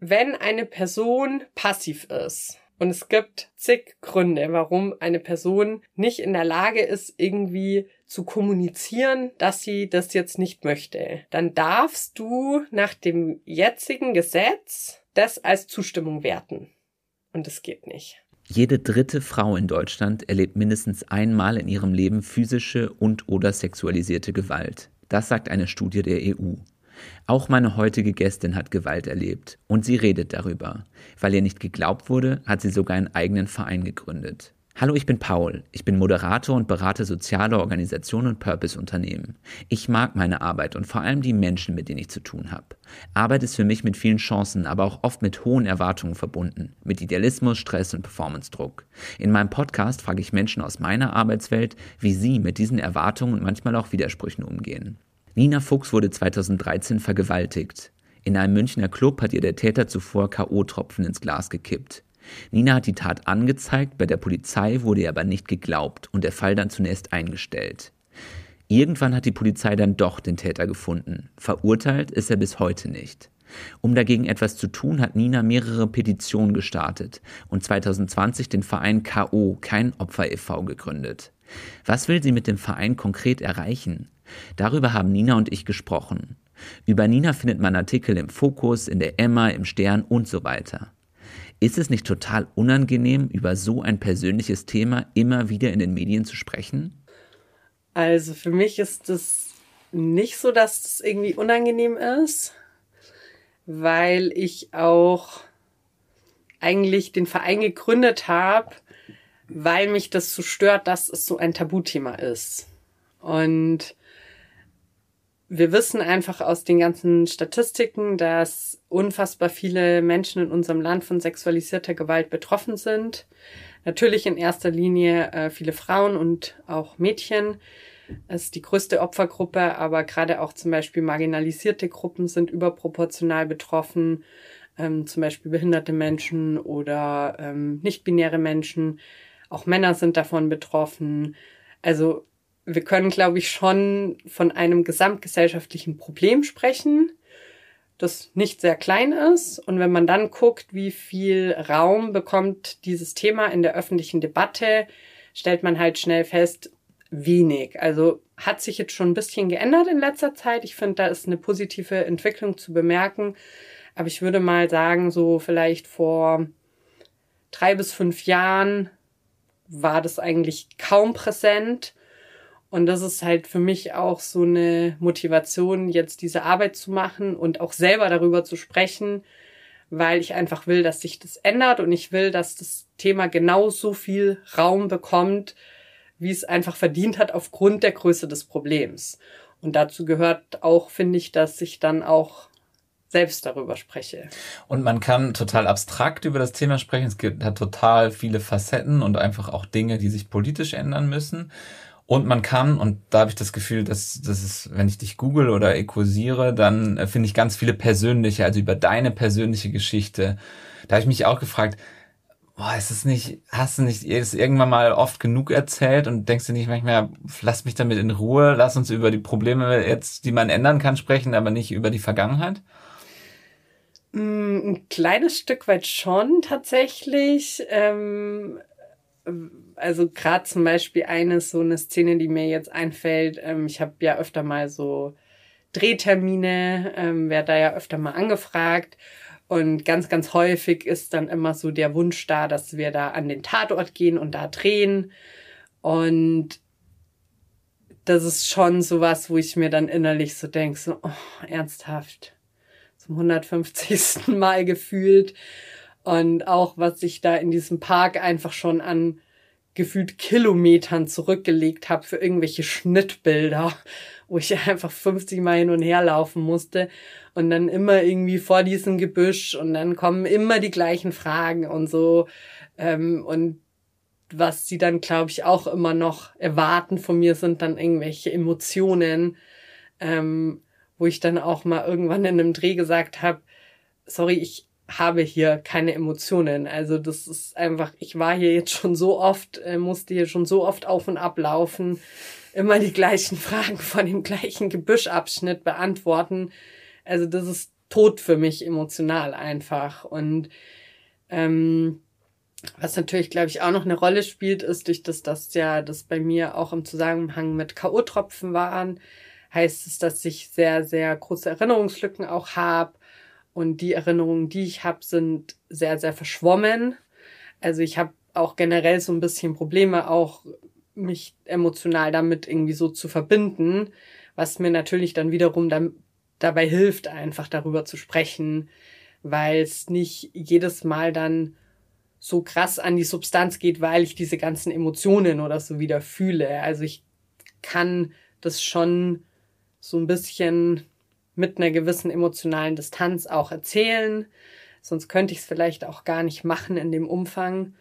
wenn eine Person passiv ist, und es gibt zig Gründe, warum eine Person nicht in der Lage ist, irgendwie zu kommunizieren, dass sie das jetzt nicht möchte. Dann darfst du nach dem jetzigen Gesetz das als Zustimmung werten. Und das geht nicht. Jede dritte Frau in Deutschland erlebt mindestens einmal in ihrem Leben physische und oder sexualisierte Gewalt. Das sagt eine Studie der EU. Auch meine heutige Gästin hat Gewalt erlebt und sie redet darüber. Weil ihr nicht geglaubt wurde, hat sie sogar einen eigenen Verein gegründet. Hallo, ich bin Paul. Ich bin Moderator und berate soziale Organisationen und Purpose-Unternehmen. Ich mag meine Arbeit und vor allem die Menschen, mit denen ich zu tun habe. Arbeit ist für mich mit vielen Chancen, aber auch oft mit hohen Erwartungen verbunden. Mit Idealismus, Stress und Performance-Druck. In meinem Podcast frage ich Menschen aus meiner Arbeitswelt, wie sie mit diesen Erwartungen und manchmal auch Widersprüchen umgehen. Nina Fuchs wurde 2013 vergewaltigt. In einem Münchner Club hat ihr der Täter zuvor K.O.-Tropfen ins Glas gekippt. Nina hat die Tat angezeigt, bei der Polizei wurde ihr aber nicht geglaubt und der Fall dann zunächst eingestellt. Irgendwann hat die Polizei dann doch den Täter gefunden. Verurteilt ist er bis heute nicht. Um dagegen etwas zu tun, hat Nina mehrere Petitionen gestartet und 2020 den Verein KO, kein Opfer e.V. gegründet. Was will sie mit dem Verein konkret erreichen? Darüber haben Nina und ich gesprochen. Über Nina findet man Artikel im Fokus, in der Emma, im Stern und so weiter. Ist es nicht total unangenehm, über so ein persönliches Thema immer wieder in den Medien zu sprechen? Also für mich ist es nicht so, dass es irgendwie unangenehm ist, weil ich auch eigentlich den Verein gegründet habe, weil mich das so stört, dass es so ein Tabuthema ist. Und wir wissen einfach aus den ganzen Statistiken, dass unfassbar viele Menschen in unserem Land von sexualisierter Gewalt betroffen sind. Natürlich in erster Linie äh, viele Frauen und auch Mädchen. Es ist die größte Opfergruppe, aber gerade auch zum Beispiel marginalisierte Gruppen sind überproportional betroffen. Ähm, zum Beispiel behinderte Menschen oder ähm, nicht-binäre Menschen. Auch Männer sind davon betroffen. Also wir können, glaube ich, schon von einem gesamtgesellschaftlichen Problem sprechen, das nicht sehr klein ist. Und wenn man dann guckt, wie viel Raum bekommt dieses Thema in der öffentlichen Debatte, stellt man halt schnell fest, wenig. Also hat sich jetzt schon ein bisschen geändert in letzter Zeit. Ich finde, da ist eine positive Entwicklung zu bemerken. Aber ich würde mal sagen, so vielleicht vor drei bis fünf Jahren war das eigentlich kaum präsent. Und das ist halt für mich auch so eine Motivation, jetzt diese Arbeit zu machen und auch selber darüber zu sprechen, weil ich einfach will, dass sich das ändert und ich will, dass das Thema genauso viel Raum bekommt, wie es einfach verdient hat aufgrund der Größe des Problems. Und dazu gehört auch, finde ich, dass ich dann auch selbst darüber spreche. Und man kann total abstrakt über das Thema sprechen. Es gibt, hat total viele Facetten und einfach auch Dinge, die sich politisch ändern müssen. Und man kann, und da habe ich das Gefühl, dass das ist, wenn ich dich google oder equosiere, dann äh, finde ich ganz viele persönliche, also über deine persönliche Geschichte. Da habe ich mich auch gefragt, boah, ist es nicht, hast du nicht es irgendwann mal oft genug erzählt und denkst du nicht manchmal, lass mich damit in Ruhe, lass uns über die Probleme jetzt, die man ändern kann, sprechen, aber nicht über die Vergangenheit? Mm, ein kleines Stück weit schon tatsächlich. Ähm, also gerade zum Beispiel eine so eine Szene, die mir jetzt einfällt. Ähm, ich habe ja öfter mal so Drehtermine, ähm, werde da ja öfter mal angefragt. Und ganz, ganz häufig ist dann immer so der Wunsch da, dass wir da an den Tatort gehen und da drehen. Und das ist schon sowas, wo ich mir dann innerlich so denke, so, oh, ernsthaft, zum 150. Mal gefühlt. Und auch, was ich da in diesem Park einfach schon an gefühlt Kilometern zurückgelegt habe für irgendwelche Schnittbilder, wo ich einfach 50 Mal hin und her laufen musste. Und dann immer irgendwie vor diesem Gebüsch und dann kommen immer die gleichen Fragen und so ähm, und was sie dann glaube ich auch immer noch erwarten von mir sind dann irgendwelche Emotionen, ähm, wo ich dann auch mal irgendwann in einem Dreh gesagt habe, sorry, ich habe hier keine Emotionen. Also das ist einfach, ich war hier jetzt schon so oft, äh, musste hier schon so oft auf und ab laufen, immer die gleichen Fragen von dem gleichen Gebüschabschnitt beantworten. Also das ist tot für mich emotional einfach. Und ähm, was natürlich, glaube ich, auch noch eine Rolle spielt, ist durch das, dass ja das bei mir auch im Zusammenhang mit K.O.-Tropfen waren, heißt es, dass ich sehr, sehr große Erinnerungslücken auch habe. Und die Erinnerungen, die ich habe, sind sehr, sehr verschwommen. Also ich habe auch generell so ein bisschen Probleme, auch mich emotional damit irgendwie so zu verbinden, was mir natürlich dann wiederum dann dabei hilft, einfach darüber zu sprechen, weil es nicht jedes Mal dann so krass an die Substanz geht, weil ich diese ganzen Emotionen oder so wieder fühle. Also ich kann das schon so ein bisschen mit einer gewissen emotionalen Distanz auch erzählen. Sonst könnte ich es vielleicht auch gar nicht machen in dem Umfang.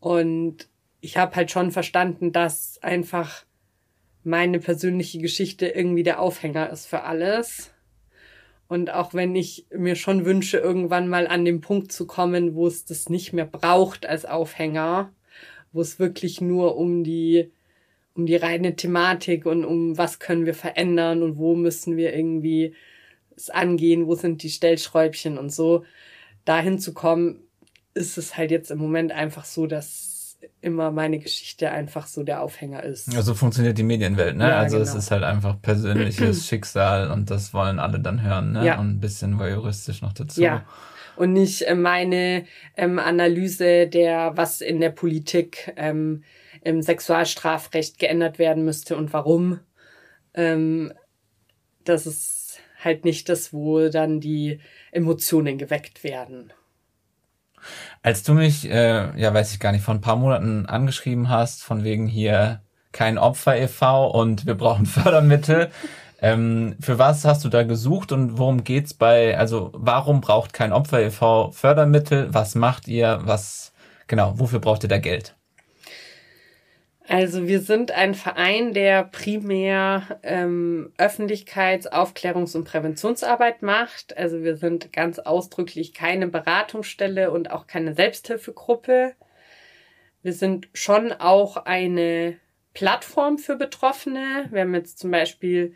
Und ich habe halt schon verstanden, dass einfach meine persönliche Geschichte irgendwie der Aufhänger ist für alles. Und auch wenn ich mir schon wünsche, irgendwann mal an den Punkt zu kommen, wo es das nicht mehr braucht als Aufhänger, wo es wirklich nur um die, um die reine Thematik und um was können wir verändern und wo müssen wir irgendwie es angehen, wo sind die Stellschräubchen und so, dahin zu kommen, ist es halt jetzt im Moment einfach so, dass immer meine Geschichte einfach so der Aufhänger ist. Also funktioniert die Medienwelt, ne? Ja, also genau. es ist halt einfach persönliches Schicksal und das wollen alle dann hören, ne? Ja. Und ein bisschen voyeuristisch noch dazu. Ja. Und nicht äh, meine ähm, Analyse der, was in der Politik ähm, im Sexualstrafrecht geändert werden müsste und warum. Ähm, das ist halt nicht das, wo dann die Emotionen geweckt werden. Als du mich, äh, ja, weiß ich gar nicht, vor ein paar Monaten angeschrieben hast, von wegen hier kein Opfer e.V. und wir brauchen Fördermittel. ähm, für was hast du da gesucht und worum geht's bei, also warum braucht kein Opfer e.V. Fördermittel? Was macht ihr? Was, genau, wofür braucht ihr da Geld? Also wir sind ein Verein, der primär ähm, Öffentlichkeits-, Aufklärungs- und Präventionsarbeit macht. Also wir sind ganz ausdrücklich keine Beratungsstelle und auch keine Selbsthilfegruppe. Wir sind schon auch eine Plattform für Betroffene. Wir haben jetzt zum Beispiel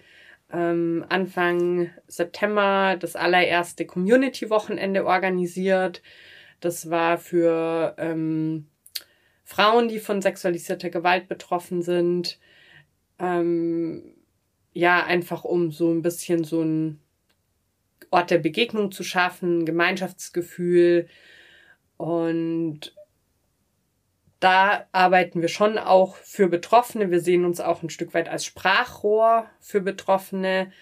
ähm, Anfang September das allererste Community-Wochenende organisiert. Das war für ähm, Frauen, die von sexualisierter Gewalt betroffen sind. Ähm, ja, einfach um so ein bisschen so ein Ort der Begegnung zu schaffen, Gemeinschaftsgefühl. Und da arbeiten wir schon auch für Betroffene. Wir sehen uns auch ein Stück weit als Sprachrohr für Betroffene.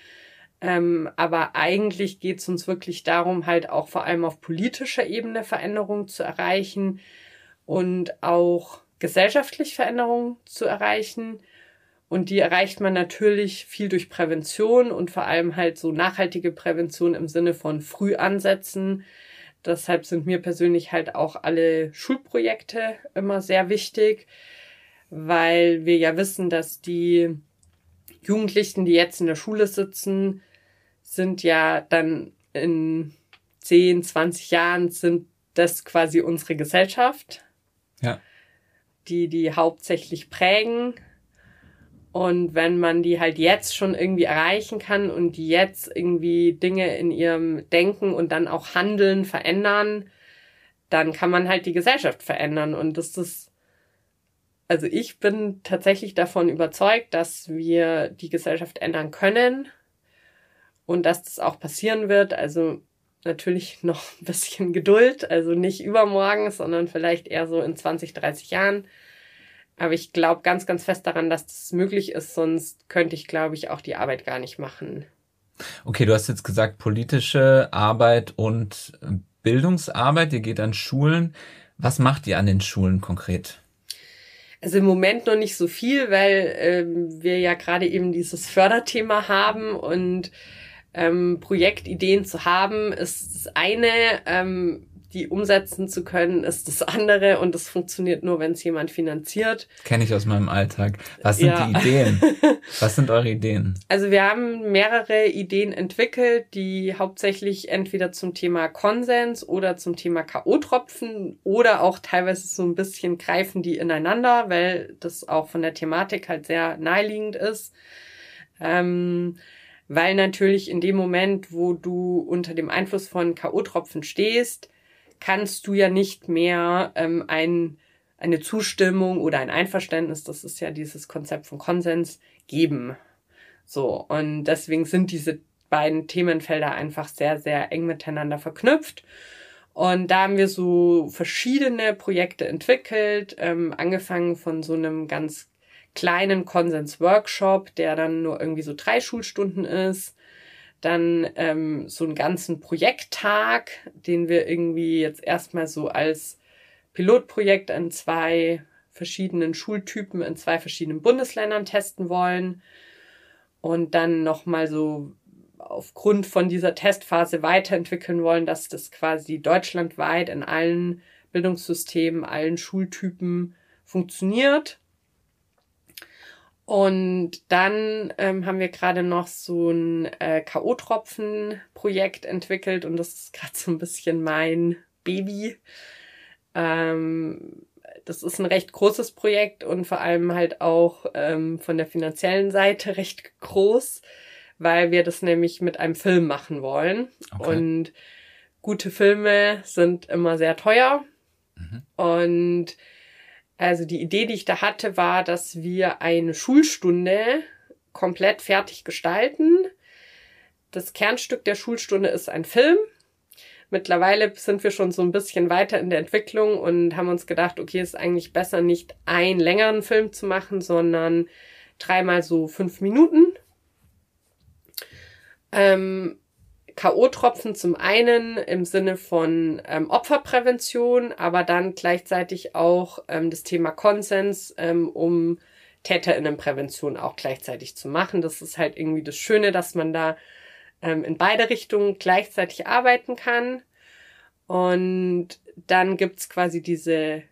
Ähm, aber eigentlich geht es uns wirklich darum, halt auch vor allem auf politischer Ebene Veränderungen zu erreichen und auch gesellschaftlich Veränderungen zu erreichen. Und die erreicht man natürlich viel durch Prävention und vor allem halt so nachhaltige Prävention im Sinne von Frühansätzen. Deshalb sind mir persönlich halt auch alle Schulprojekte immer sehr wichtig, weil wir ja wissen, dass die Jugendlichen, die jetzt in der Schule sitzen, sind ja dann in 10, 20 Jahren sind das quasi unsere Gesellschaft. Ja. Die die hauptsächlich prägen. Und wenn man die halt jetzt schon irgendwie erreichen kann und die jetzt irgendwie Dinge in ihrem Denken und dann auch Handeln verändern, dann kann man halt die Gesellschaft verändern. Und das ist, also ich bin tatsächlich davon überzeugt, dass wir die Gesellschaft ändern können und dass das auch passieren wird. Also natürlich noch ein bisschen Geduld, also nicht übermorgen, sondern vielleicht eher so in 20, 30 Jahren. Aber ich glaube ganz, ganz fest daran, dass das möglich ist, sonst könnte ich, glaube ich, auch die Arbeit gar nicht machen. Okay, du hast jetzt gesagt, politische Arbeit und äh, Bildungsarbeit, ihr geht an Schulen. Was macht ihr an den Schulen konkret? Also im Moment noch nicht so viel, weil ähm, wir ja gerade eben dieses Förderthema haben und ähm, Projektideen zu haben, ist das eine. Ähm, die umsetzen zu können, ist das andere und das funktioniert nur, wenn es jemand finanziert. Kenne ich aus meinem Alltag. Was sind ja. die Ideen? Was sind eure Ideen? Also wir haben mehrere Ideen entwickelt, die hauptsächlich entweder zum Thema Konsens oder zum Thema KO-Tropfen oder auch teilweise so ein bisschen greifen die ineinander, weil das auch von der Thematik halt sehr naheliegend ist. Ähm, weil natürlich in dem Moment, wo du unter dem Einfluss von K.O.-Tropfen stehst, kannst du ja nicht mehr ähm, ein, eine Zustimmung oder ein Einverständnis, das ist ja dieses Konzept von Konsens, geben. So, und deswegen sind diese beiden Themenfelder einfach sehr, sehr eng miteinander verknüpft. Und da haben wir so verschiedene Projekte entwickelt, ähm, angefangen von so einem ganz kleinen Konsens-Workshop, der dann nur irgendwie so drei Schulstunden ist. Dann ähm, so einen ganzen Projekttag, den wir irgendwie jetzt erstmal so als Pilotprojekt an zwei verschiedenen Schultypen in zwei verschiedenen Bundesländern testen wollen. Und dann nochmal so aufgrund von dieser Testphase weiterentwickeln wollen, dass das quasi deutschlandweit in allen Bildungssystemen, allen Schultypen funktioniert. Und dann ähm, haben wir gerade noch so ein äh, K.O.-Tropfen-Projekt entwickelt und das ist gerade so ein bisschen mein Baby. Ähm, das ist ein recht großes Projekt und vor allem halt auch ähm, von der finanziellen Seite recht groß weil wir das nämlich mit einem Film machen wollen. Okay. Und gute Filme sind immer sehr teuer. Mhm. Und also die Idee, die ich da hatte, war, dass wir eine Schulstunde komplett fertig gestalten. Das Kernstück der Schulstunde ist ein Film. Mittlerweile sind wir schon so ein bisschen weiter in der Entwicklung und haben uns gedacht, okay, ist eigentlich besser, nicht einen längeren Film zu machen, sondern dreimal so fünf Minuten ähm, K.O.-Tropfen zum einen im Sinne von ähm, Opferprävention, aber dann gleichzeitig auch ähm, das Thema Konsens, ähm, um Täterinnenprävention auch gleichzeitig zu machen. Das ist halt irgendwie das Schöne, dass man da ähm, in beide Richtungen gleichzeitig arbeiten kann. Und dann gibt's quasi diese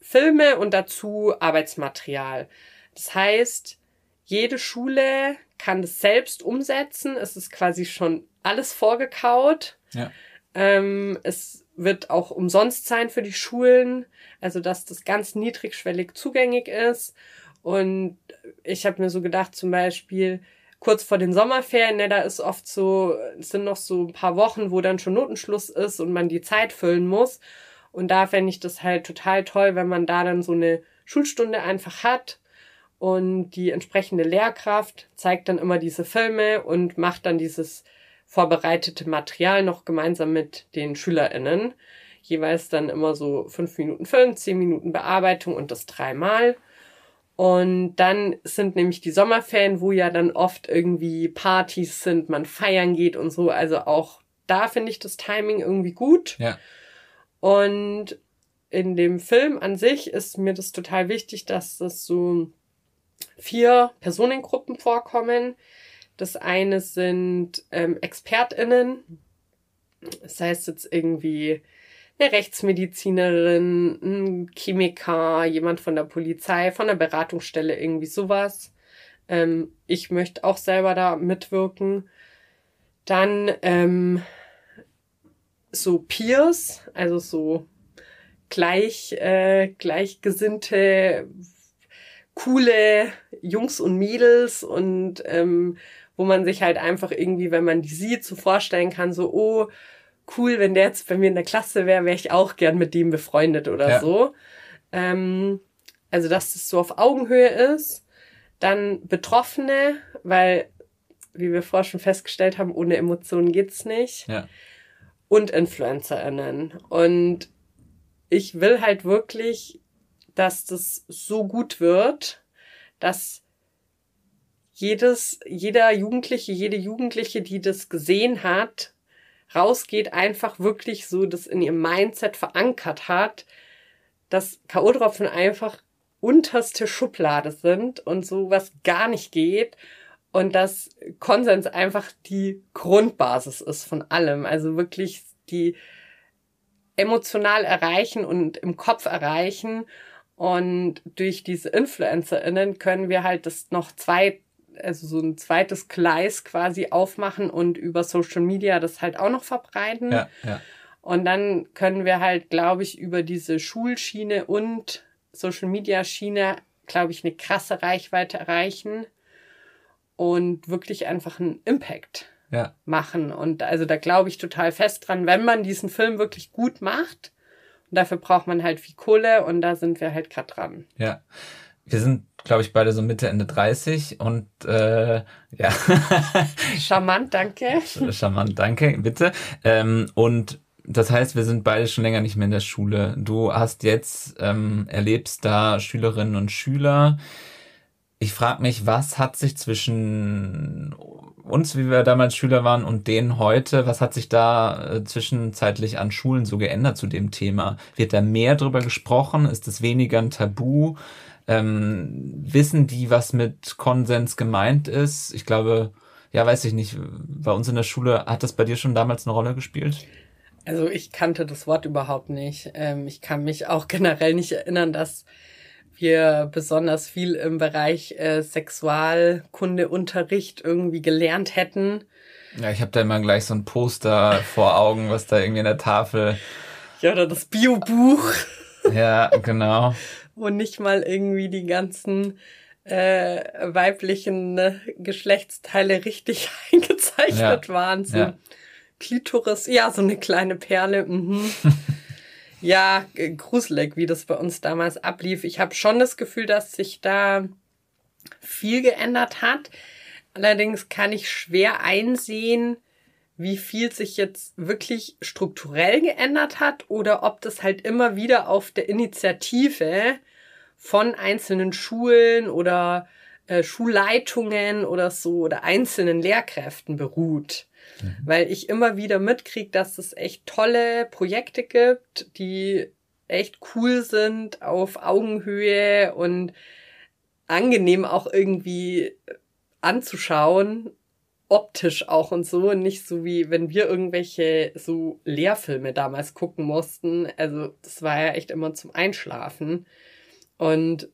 Filme und dazu Arbeitsmaterial. Das heißt, jede Schule kann das selbst umsetzen. Es ist quasi schon alles vorgekaut. Ja. Ähm, es wird auch umsonst sein für die Schulen, also dass das ganz niedrigschwellig zugänglich ist. Und ich habe mir so gedacht, zum Beispiel kurz vor den Sommerferien, ne, da ist oft so, es sind noch so ein paar Wochen, wo dann schon Notenschluss ist und man die Zeit füllen muss. Und da fände ich das halt total toll, wenn man da dann so eine Schulstunde einfach hat und die entsprechende Lehrkraft zeigt dann immer diese Filme und macht dann dieses vorbereitete Material noch gemeinsam mit den SchülerInnen. Jeweils dann immer so fünf Minuten Film, zehn Minuten Bearbeitung und das dreimal. Und dann sind nämlich die Sommerferien, wo ja dann oft irgendwie Partys sind, man feiern geht und so. Also auch da finde ich das Timing irgendwie gut. Ja. Und in dem Film an sich ist mir das total wichtig, dass das so vier Personengruppen vorkommen. Das eine sind ähm, ExpertInnen, das heißt jetzt irgendwie eine Rechtsmedizinerin, ein Chemiker, jemand von der Polizei, von der Beratungsstelle, irgendwie sowas. Ähm, ich möchte auch selber da mitwirken. Dann ähm, so Peers, also so gleich, äh, gleichgesinnte coole Jungs und Mädels und ähm, wo man sich halt einfach irgendwie, wenn man die sieht, so vorstellen kann, so, oh, cool, wenn der jetzt bei mir in der Klasse wäre, wäre ich auch gern mit dem befreundet oder ja. so. Ähm, also, dass es so auf Augenhöhe ist. Dann Betroffene, weil, wie wir vorher schon festgestellt haben, ohne Emotionen geht's nicht. Ja. Und InfluencerInnen. Und ich will halt wirklich dass das so gut wird, dass jedes, jeder Jugendliche, jede Jugendliche, die das gesehen hat, rausgeht, einfach wirklich so das in ihrem Mindset verankert hat, dass K.O.-Tropfen einfach unterste Schublade sind und sowas gar nicht geht und dass Konsens einfach die Grundbasis ist von allem. Also wirklich die emotional erreichen und im Kopf erreichen und durch diese InfluencerInnen können wir halt das noch zwei, also so ein zweites Gleis quasi aufmachen und über Social Media das halt auch noch verbreiten. Ja, ja. Und dann können wir halt, glaube ich, über diese Schulschiene und Social Media Schiene, glaube ich, eine krasse Reichweite erreichen. und wirklich einfach einen Impact ja. machen. Und also da glaube ich total fest dran, wenn man diesen Film wirklich gut macht. Und dafür braucht man halt viel Kohle und da sind wir halt gerade dran. Ja. Wir sind, glaube ich, beide so Mitte, Ende 30 und äh, ja. Charmant, danke. Charmant, danke, bitte. Ähm, und das heißt, wir sind beide schon länger nicht mehr in der Schule. Du hast jetzt, ähm, erlebst da Schülerinnen und Schüler. Ich frage mich, was hat sich zwischen uns, wie wir damals Schüler waren, und denen heute, was hat sich da äh, zwischenzeitlich an Schulen so geändert zu dem Thema? Wird da mehr drüber gesprochen? Ist es weniger ein Tabu? Ähm, wissen die, was mit Konsens gemeint ist? Ich glaube, ja, weiß ich nicht. Bei uns in der Schule hat das bei dir schon damals eine Rolle gespielt? Also ich kannte das Wort überhaupt nicht. Ähm, ich kann mich auch generell nicht erinnern, dass wir besonders viel im Bereich äh, Sexualkundeunterricht irgendwie gelernt hätten. Ja, ich habe da immer gleich so ein Poster vor Augen, was da irgendwie in der Tafel. Ja, oder das Biobuch. Ja, genau. Wo nicht mal irgendwie die ganzen äh, weiblichen äh, Geschlechtsteile richtig eingezeichnet ja. waren. So ja. Klitoris, ja, so eine kleine Perle. Mhm. ja, gruselig, wie das bei uns damals ablief. Ich habe schon das Gefühl, dass sich da viel geändert hat. Allerdings kann ich schwer einsehen, wie viel sich jetzt wirklich strukturell geändert hat oder ob das halt immer wieder auf der Initiative von einzelnen Schulen oder äh, Schulleitungen oder so oder einzelnen Lehrkräften beruht. Mhm. Weil ich immer wieder mitkriege, dass es echt tolle Projekte gibt, die echt cool sind auf Augenhöhe und angenehm auch irgendwie anzuschauen, optisch auch und so, nicht so wie wenn wir irgendwelche so Lehrfilme damals gucken mussten. Also das war ja echt immer zum Einschlafen. Und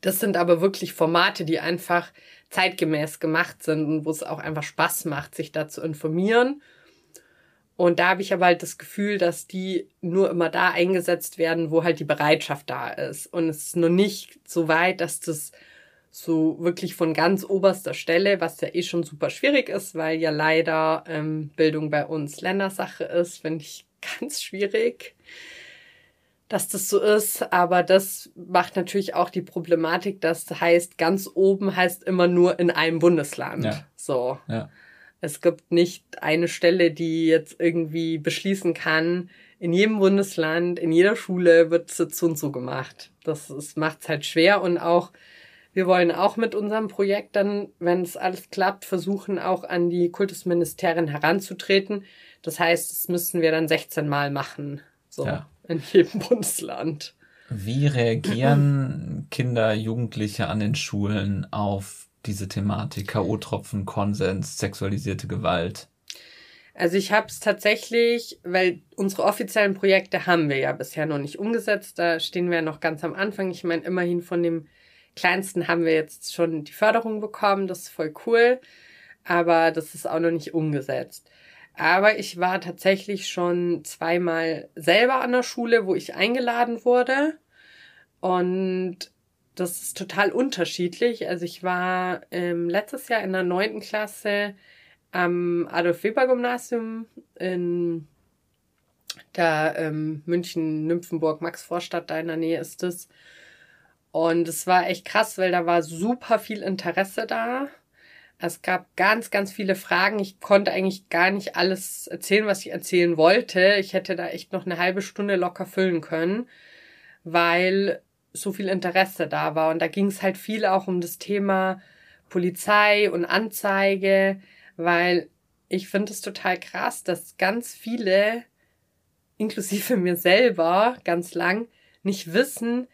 das sind aber wirklich Formate, die einfach zeitgemäß gemacht sind und wo es auch einfach Spaß macht, sich da zu informieren. Und da habe ich aber halt das Gefühl, dass die nur immer da eingesetzt werden, wo halt die Bereitschaft da ist. Und es ist noch nicht so weit, dass das so wirklich von ganz oberster Stelle, was ja eh schon super schwierig ist, weil ja leider ähm, Bildung bei uns Ländersache ist, finde ich ganz schwierig dass das so ist, aber das macht natürlich auch die Problematik, das heißt, ganz oben heißt immer nur in einem Bundesland. Ja. So. Ja. Es gibt nicht eine Stelle, die jetzt irgendwie beschließen kann, in jedem Bundesland, in jeder Schule wird es so und so gemacht. Das macht es halt schwer und auch, wir wollen auch mit unserem Projekt dann, wenn es alles klappt, versuchen auch an die Kultusministerien heranzutreten. Das heißt, das müssen wir dann 16 Mal machen. So. Ja in jedem Bundesland. Wie reagieren Kinder, Jugendliche an den Schulen auf diese Thematik K.O.-Tropfen, Konsens, sexualisierte Gewalt? Also ich habe es tatsächlich, weil unsere offiziellen Projekte haben wir ja bisher noch nicht umgesetzt. Da stehen wir ja noch ganz am Anfang. Ich meine, immerhin von dem kleinsten haben wir jetzt schon die Förderung bekommen. Das ist voll cool. Aber das ist auch noch nicht umgesetzt. Aber ich war tatsächlich schon zweimal selber an der Schule, wo ich eingeladen wurde. Und das ist total unterschiedlich. Also ich war ähm, letztes Jahr in der neunten Klasse am Adolf-Weber-Gymnasium in der ähm, München, Nymphenburg, Max-Vorstadt, da in der Nähe ist es. Und es war echt krass, weil da war super viel Interesse da. Es gab ganz, ganz viele Fragen. Ich konnte eigentlich gar nicht alles erzählen, was ich erzählen wollte. Ich hätte da echt noch eine halbe Stunde locker füllen können, weil so viel Interesse da war. Und da ging es halt viel auch um das Thema Polizei und Anzeige, weil ich finde es total krass, dass ganz viele, inklusive mir selber, ganz lang, nicht wissen,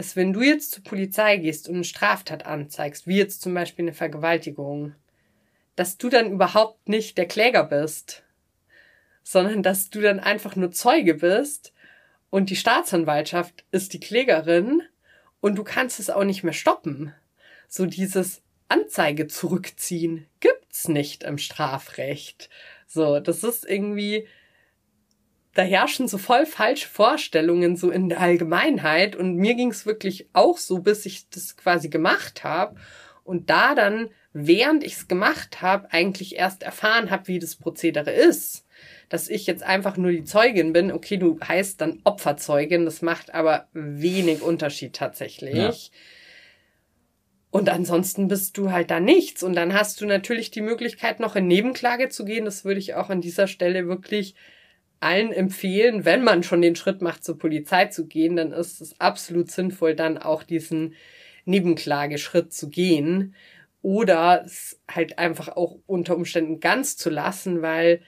dass wenn du jetzt zur Polizei gehst und eine Straftat anzeigst, wie jetzt zum Beispiel eine Vergewaltigung, dass du dann überhaupt nicht der Kläger bist, sondern dass du dann einfach nur Zeuge bist und die Staatsanwaltschaft ist die Klägerin und du kannst es auch nicht mehr stoppen. So dieses Anzeige zurückziehen gibt's nicht im Strafrecht. So, das ist irgendwie, da herrschen so voll falsche Vorstellungen so in der Allgemeinheit und mir ging es wirklich auch so, bis ich das quasi gemacht habe und da dann während ich es gemacht habe, eigentlich erst erfahren habe, wie das Prozedere ist. Dass ich jetzt einfach nur die Zeugin bin, okay, du heißt dann Opferzeugin, das macht aber wenig Unterschied tatsächlich. Ja. Und ansonsten bist du halt da nichts. Und dann hast du natürlich die Möglichkeit, noch in Nebenklage zu gehen. Das würde ich auch an dieser Stelle wirklich allen empfehlen, wenn man schon den Schritt macht, zur Polizei zu gehen, dann ist es absolut sinnvoll, dann auch diesen Nebenklageschritt zu gehen oder es halt einfach auch unter Umständen ganz zu lassen, weil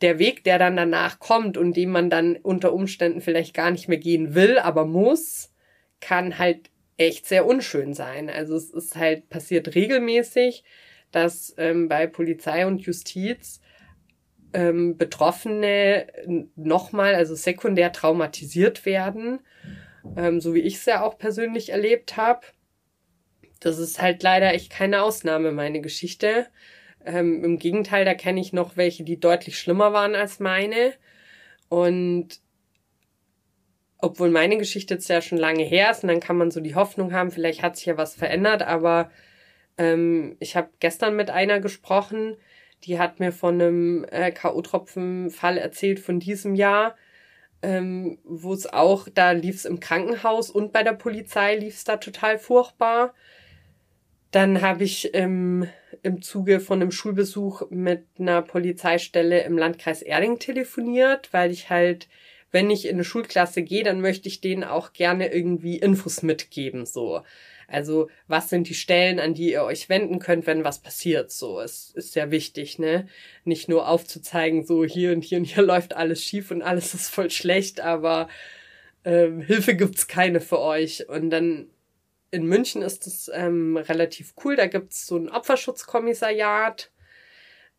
der Weg, der dann danach kommt und den man dann unter Umständen vielleicht gar nicht mehr gehen will, aber muss, kann halt echt sehr unschön sein. Also es ist halt passiert regelmäßig, dass ähm, bei Polizei und Justiz ähm, Betroffene nochmal, also sekundär traumatisiert werden, ähm, so wie ich es ja auch persönlich erlebt habe. Das ist halt leider echt keine Ausnahme, meine Geschichte. Ähm, Im Gegenteil, da kenne ich noch welche, die deutlich schlimmer waren als meine. Und obwohl meine Geschichte jetzt ja schon lange her ist und dann kann man so die Hoffnung haben, vielleicht hat sich ja was verändert, aber ähm, ich habe gestern mit einer gesprochen, die hat mir von einem äh, K.O.-Tropfen-Fall erzählt von diesem Jahr, ähm, wo es auch, da lief es im Krankenhaus und bei der Polizei lief es da total furchtbar. Dann habe ich ähm, im Zuge von einem Schulbesuch mit einer Polizeistelle im Landkreis Erding telefoniert, weil ich halt wenn ich in eine Schulklasse gehe, dann möchte ich denen auch gerne irgendwie Infos mitgeben, so. Also, was sind die Stellen, an die ihr euch wenden könnt, wenn was passiert? So, es ist sehr wichtig, ne? Nicht nur aufzuzeigen, so hier und hier und hier läuft alles schief und alles ist voll schlecht, aber ähm, Hilfe gibt's keine für euch. Und dann in München ist es ähm, relativ cool. Da gibt's so ein Opferschutzkommissariat.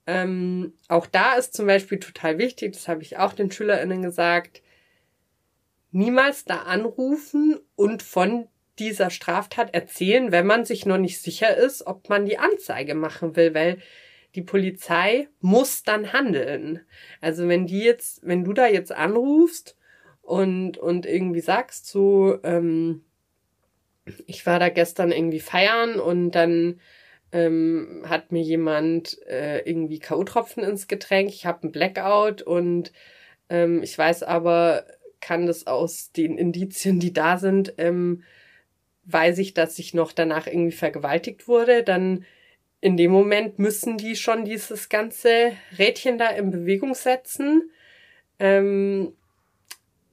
Ähm, auch da ist zum Beispiel total wichtig, das habe ich auch den SchülerInnen gesagt, niemals da anrufen und von dieser Straftat erzählen, wenn man sich noch nicht sicher ist, ob man die Anzeige machen will, weil die Polizei muss dann handeln. Also wenn die jetzt, wenn du da jetzt anrufst und, und irgendwie sagst so, ähm, ich war da gestern irgendwie feiern und dann ähm, hat mir jemand äh, irgendwie K.O.-Tropfen ins Getränk, ich habe einen Blackout und ähm, ich weiß aber, kann das aus den Indizien, die da sind, ähm, weiß ich, dass ich noch danach irgendwie vergewaltigt wurde, dann in dem Moment müssen die schon dieses ganze Rädchen da in Bewegung setzen. Ähm,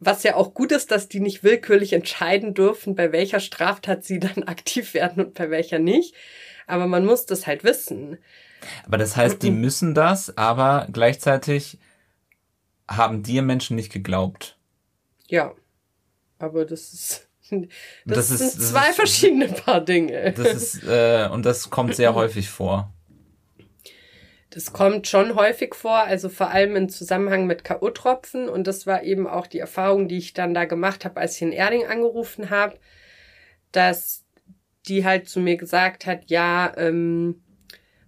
was ja auch gut ist, dass die nicht willkürlich entscheiden dürfen, bei welcher Straftat sie dann aktiv werden und bei welcher nicht. Aber man muss das halt wissen. Aber das heißt, die müssen das, aber gleichzeitig haben dir Menschen nicht geglaubt. Ja. Aber das ist. Das, das sind ist, zwei ist, verschiedene Paar Dinge. Das ist, äh, und das kommt sehr häufig vor. Das kommt schon häufig vor, also vor allem im Zusammenhang mit K.O.-Tropfen. Und das war eben auch die Erfahrung, die ich dann da gemacht habe, als ich in Erding angerufen habe, dass die halt zu mir gesagt hat, ja, ähm,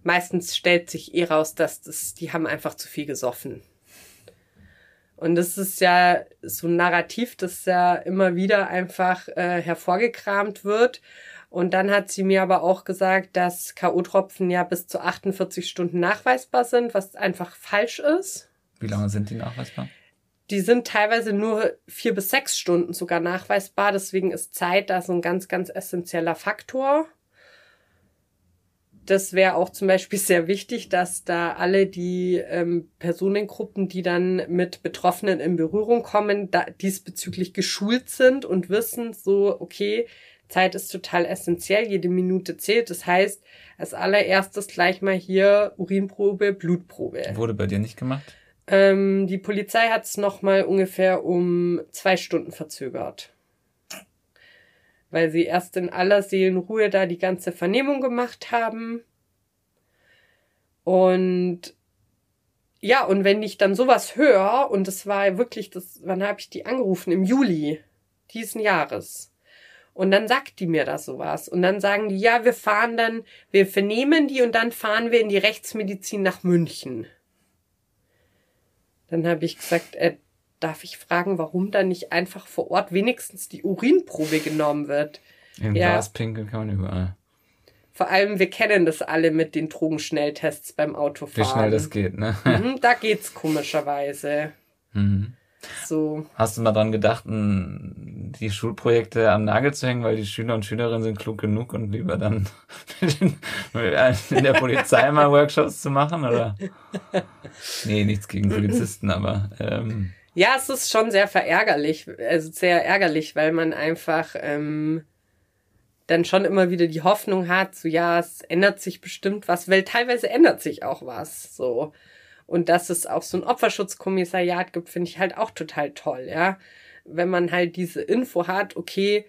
meistens stellt sich eh raus, dass das, die haben einfach zu viel gesoffen. Und das ist ja so ein Narrativ, das ja immer wieder einfach äh, hervorgekramt wird. Und dann hat sie mir aber auch gesagt, dass K.O.-Tropfen ja bis zu 48 Stunden nachweisbar sind, was einfach falsch ist. Wie lange sind die nachweisbar? Die sind teilweise nur vier bis sechs Stunden sogar nachweisbar. Deswegen ist Zeit da so ein ganz, ganz essentieller Faktor. Das wäre auch zum Beispiel sehr wichtig, dass da alle die ähm, Personengruppen, die dann mit Betroffenen in Berührung kommen, da diesbezüglich geschult sind und wissen, so, okay, Zeit ist total essentiell, jede Minute zählt. Das heißt, als allererstes gleich mal hier Urinprobe, Blutprobe. Wurde bei dir nicht gemacht? Ähm, die Polizei hat es nochmal ungefähr um zwei Stunden verzögert. Weil sie erst in aller Seelenruhe da die ganze Vernehmung gemacht haben. Und ja, und wenn ich dann sowas höre, und das war wirklich, das, wann habe ich die angerufen? Im Juli diesen Jahres. Und dann sagt die mir das sowas. Und dann sagen die, ja, wir fahren dann, wir vernehmen die und dann fahren wir in die Rechtsmedizin nach München. Dann habe ich gesagt, äh, darf ich fragen, warum da nicht einfach vor Ort wenigstens die Urinprobe genommen wird? Im ja. Glas pinkeln kann man überall. Vor allem, wir kennen das alle mit den Drogenschnelltests beim Autofahren. Wie schnell das geht, ne? Mhm, da geht's komischerweise. Mhm. So. Hast du mal dran gedacht, die Schulprojekte am Nagel zu hängen, weil die Schüler und Schülerinnen sind klug genug und lieber dann in der Polizei mal Workshops zu machen, oder? Nee, nichts gegen Polizisten, aber ähm, ja, es ist schon sehr verärgerlich, also sehr ärgerlich, weil man einfach ähm, dann schon immer wieder die Hoffnung hat, so ja, es ändert sich bestimmt was, weil teilweise ändert sich auch was, so. Und dass es auch so ein Opferschutzkommissariat gibt, finde ich halt auch total toll, ja. Wenn man halt diese Info hat, okay,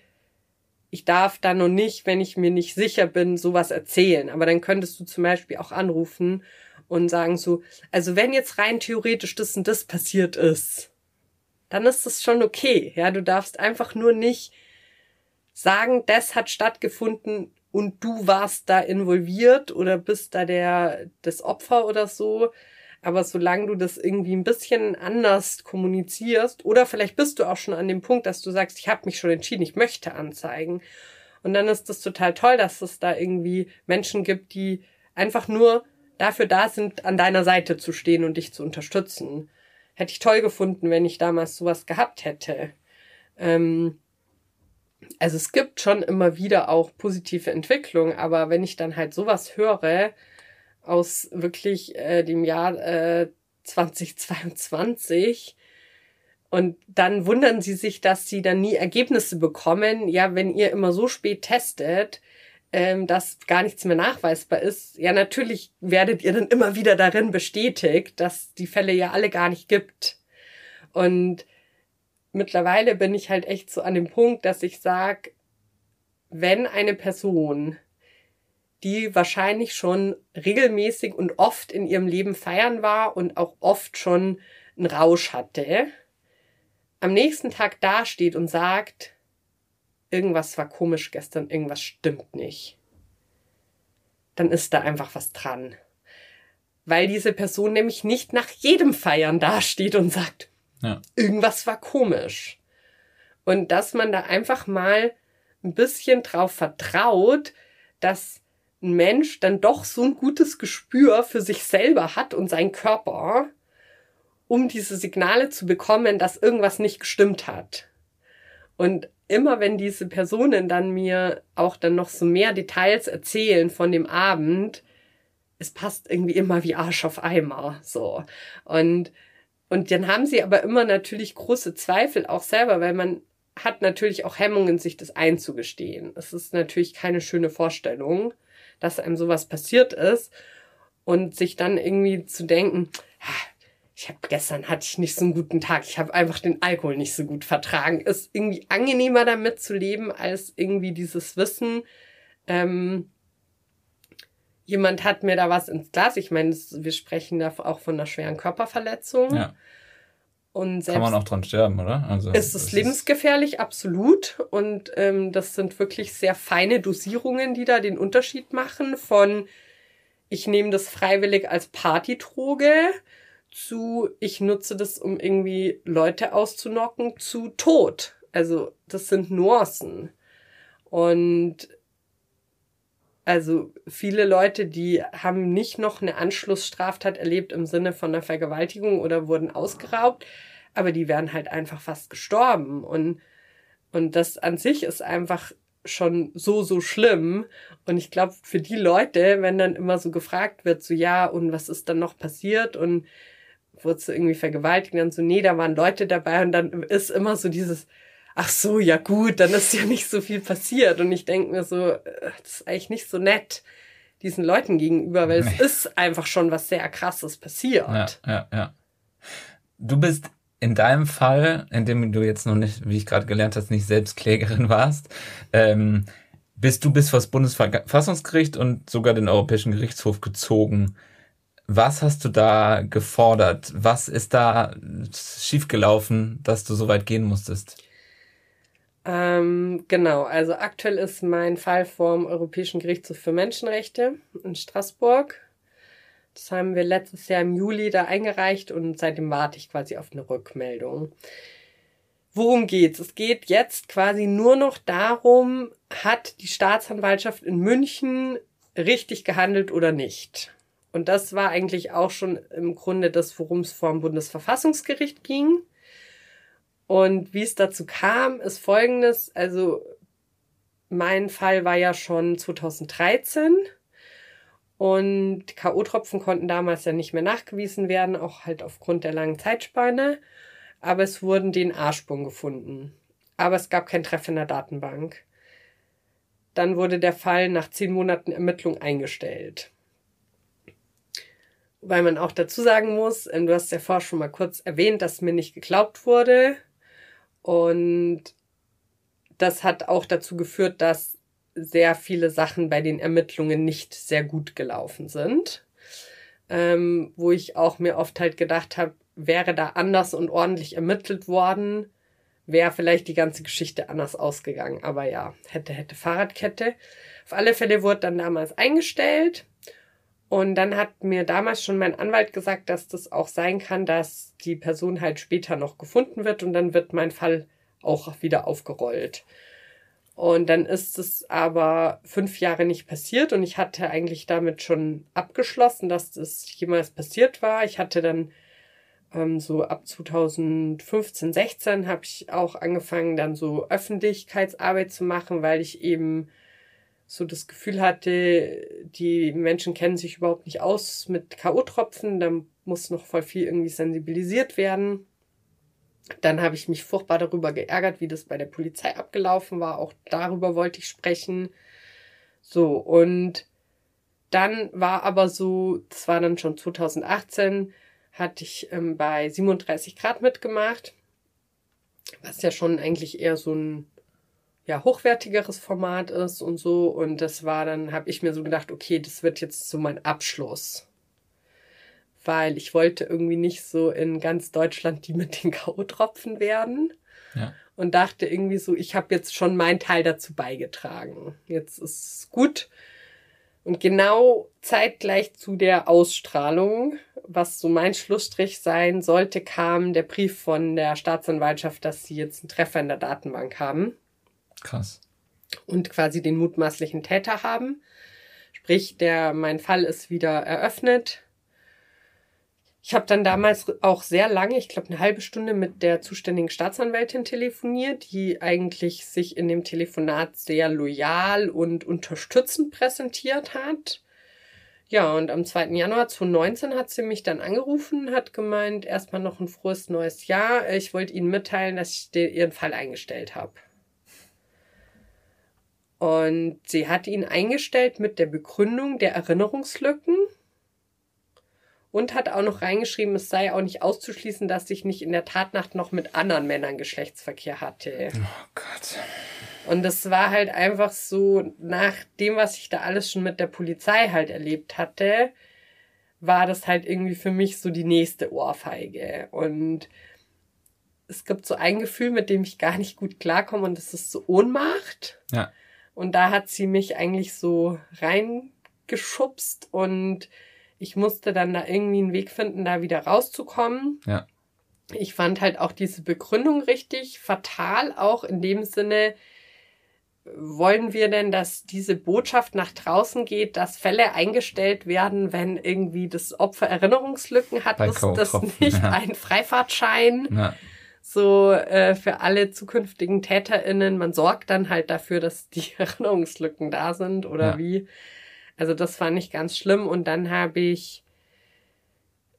ich darf da noch nicht, wenn ich mir nicht sicher bin, sowas erzählen. Aber dann könntest du zum Beispiel auch anrufen und sagen so, also wenn jetzt rein theoretisch das und das passiert ist, dann ist das schon okay. Ja, du darfst einfach nur nicht sagen, das hat stattgefunden und du warst da involviert oder bist da der, das Opfer oder so, aber solange du das irgendwie ein bisschen anders kommunizierst, oder vielleicht bist du auch schon an dem Punkt, dass du sagst, ich habe mich schon entschieden, ich möchte anzeigen. Und dann ist das total toll, dass es da irgendwie Menschen gibt, die einfach nur dafür da sind, an deiner Seite zu stehen und dich zu unterstützen. Hätte ich toll gefunden, wenn ich damals sowas gehabt hätte. Ähm, also es gibt schon immer wieder auch positive Entwicklungen, aber wenn ich dann halt sowas höre, aus wirklich äh, dem Jahr äh, 2022. Und dann wundern sie sich, dass sie dann nie Ergebnisse bekommen. Ja, wenn ihr immer so spät testet, ähm, dass gar nichts mehr nachweisbar ist, ja, natürlich werdet ihr dann immer wieder darin bestätigt, dass die Fälle ja alle gar nicht gibt. Und mittlerweile bin ich halt echt so an dem Punkt, dass ich sage, wenn eine Person die wahrscheinlich schon regelmäßig und oft in ihrem Leben feiern war und auch oft schon einen Rausch hatte, am nächsten Tag dasteht und sagt, irgendwas war komisch gestern, irgendwas stimmt nicht, dann ist da einfach was dran. Weil diese Person nämlich nicht nach jedem Feiern dasteht und sagt, ja. irgendwas war komisch. Und dass man da einfach mal ein bisschen drauf vertraut, dass ein Mensch dann doch so ein gutes Gespür für sich selber hat und seinen Körper, um diese Signale zu bekommen, dass irgendwas nicht gestimmt hat. Und immer wenn diese Personen dann mir auch dann noch so mehr Details erzählen von dem Abend, es passt irgendwie immer wie Arsch auf Eimer, so. Und, und dann haben sie aber immer natürlich große Zweifel auch selber, weil man hat natürlich auch Hemmungen, sich das einzugestehen. Es ist natürlich keine schöne Vorstellung dass einem sowas passiert ist und sich dann irgendwie zu denken, ich habe gestern hatte ich nicht so einen guten Tag, ich habe einfach den Alkohol nicht so gut vertragen, ist irgendwie angenehmer damit zu leben als irgendwie dieses Wissen. Ähm, jemand hat mir da was ins Glas. Ich meine, wir sprechen da auch von einer schweren Körperverletzung. Ja. Und selbst Kann man auch dran sterben, oder? Also ist es lebensgefährlich, ist absolut. Und ähm, das sind wirklich sehr feine Dosierungen, die da den Unterschied machen von ich nehme das freiwillig als Partydroge zu ich nutze das, um irgendwie Leute auszunocken, zu Tod. Also das sind Nuancen. Und also viele Leute, die haben nicht noch eine Anschlussstraftat erlebt im Sinne von einer Vergewaltigung oder wurden ausgeraubt, aber die wären halt einfach fast gestorben. Und, und das an sich ist einfach schon so, so schlimm. Und ich glaube, für die Leute, wenn dann immer so gefragt wird, so ja, und was ist dann noch passiert und wurde sie irgendwie vergewaltigt, dann so, nee, da waren Leute dabei und dann ist immer so dieses, ach so, ja gut, dann ist ja nicht so viel passiert. Und ich denke mir so, äh, das ist eigentlich nicht so nett diesen Leuten gegenüber, weil nee. es ist einfach schon was sehr krasses passiert. Ja, ja, ja. Du bist in deinem Fall, in dem du jetzt noch nicht, wie ich gerade gelernt hast, nicht selbst Klägerin warst, ähm, bist du bis vor das Bundesverfassungsgericht und sogar den Europäischen Gerichtshof gezogen. Was hast du da gefordert? Was ist da schiefgelaufen, dass du so weit gehen musstest? Ähm, genau, also aktuell ist mein Fall vom Europäischen Gerichtshof für Menschenrechte in Straßburg. Das haben wir letztes Jahr im Juli da eingereicht und seitdem warte ich quasi auf eine Rückmeldung. Worum geht's? Es geht jetzt quasi nur noch darum, hat die Staatsanwaltschaft in München richtig gehandelt oder nicht. Und das war eigentlich auch schon im Grunde das, worum es vor dem Bundesverfassungsgericht ging. Und wie es dazu kam, ist folgendes. Also mein Fall war ja schon 2013 und K.O.-Tropfen konnten damals ja nicht mehr nachgewiesen werden, auch halt aufgrund der langen Zeitspanne. Aber es wurden DNA-Spuren gefunden. Aber es gab kein Treff in der Datenbank. Dann wurde der Fall nach zehn Monaten Ermittlung eingestellt. Weil man auch dazu sagen muss, ähm, du hast ja vorher schon mal kurz erwähnt, dass mir nicht geglaubt wurde. Und das hat auch dazu geführt, dass sehr viele Sachen bei den Ermittlungen nicht sehr gut gelaufen sind. Ähm, wo ich auch mir oft halt gedacht habe, wäre da anders und ordentlich ermittelt worden, wäre vielleicht die ganze Geschichte anders ausgegangen. Aber ja, hätte, hätte Fahrradkette. Auf alle Fälle wurde dann damals eingestellt. Und dann hat mir damals schon mein Anwalt gesagt, dass das auch sein kann, dass die Person halt später noch gefunden wird und dann wird mein Fall auch wieder aufgerollt. Und dann ist es aber fünf Jahre nicht passiert und ich hatte eigentlich damit schon abgeschlossen, dass das jemals passiert war. Ich hatte dann ähm, so ab 2015, 16 habe ich auch angefangen, dann so Öffentlichkeitsarbeit zu machen, weil ich eben so das Gefühl hatte, die Menschen kennen sich überhaupt nicht aus mit K.O.-Tropfen, da muss noch voll viel irgendwie sensibilisiert werden. Dann habe ich mich furchtbar darüber geärgert, wie das bei der Polizei abgelaufen war. Auch darüber wollte ich sprechen. So, und dann war aber so, das war dann schon 2018, hatte ich ähm, bei 37 Grad mitgemacht, was ja schon eigentlich eher so ein ja, hochwertigeres Format ist und so. Und das war dann, habe ich mir so gedacht, okay, das wird jetzt so mein Abschluss. Weil ich wollte irgendwie nicht so in ganz Deutschland die mit den K.O.-Tropfen werden. Ja. Und dachte irgendwie so, ich habe jetzt schon meinen Teil dazu beigetragen. Jetzt ist es gut. Und genau zeitgleich zu der Ausstrahlung, was so mein Schlussstrich sein sollte, kam der Brief von der Staatsanwaltschaft, dass sie jetzt einen Treffer in der Datenbank haben. Krass. Und quasi den mutmaßlichen Täter haben. Sprich, der, mein Fall ist wieder eröffnet. Ich habe dann damals auch sehr lange, ich glaube eine halbe Stunde mit der zuständigen Staatsanwältin telefoniert, die eigentlich sich in dem Telefonat sehr loyal und unterstützend präsentiert hat. Ja, und am 2. Januar 2019 hat sie mich dann angerufen, hat gemeint, erstmal noch ein frohes neues Jahr. Ich wollte Ihnen mitteilen, dass ich den, Ihren Fall eingestellt habe. Und sie hat ihn eingestellt mit der Begründung der Erinnerungslücken und hat auch noch reingeschrieben, es sei auch nicht auszuschließen, dass ich nicht in der Tatnacht noch mit anderen Männern Geschlechtsverkehr hatte. Oh Gott. Und das war halt einfach so, nach dem, was ich da alles schon mit der Polizei halt erlebt hatte, war das halt irgendwie für mich so die nächste Ohrfeige. Und es gibt so ein Gefühl, mit dem ich gar nicht gut klarkomme, und das ist so Ohnmacht. Ja. Und da hat sie mich eigentlich so reingeschubst und ich musste dann da irgendwie einen Weg finden, da wieder rauszukommen. Ja. Ich fand halt auch diese Begründung richtig fatal, auch in dem Sinne, wollen wir denn, dass diese Botschaft nach draußen geht, dass Fälle eingestellt werden, wenn irgendwie das Opfer Erinnerungslücken hat, ist das nicht ja. ein Freifahrtschein? Ja so äh, für alle zukünftigen TäterInnen, man sorgt dann halt dafür, dass die Erinnerungslücken da sind oder ja. wie. Also das fand ich ganz schlimm. Und dann habe ich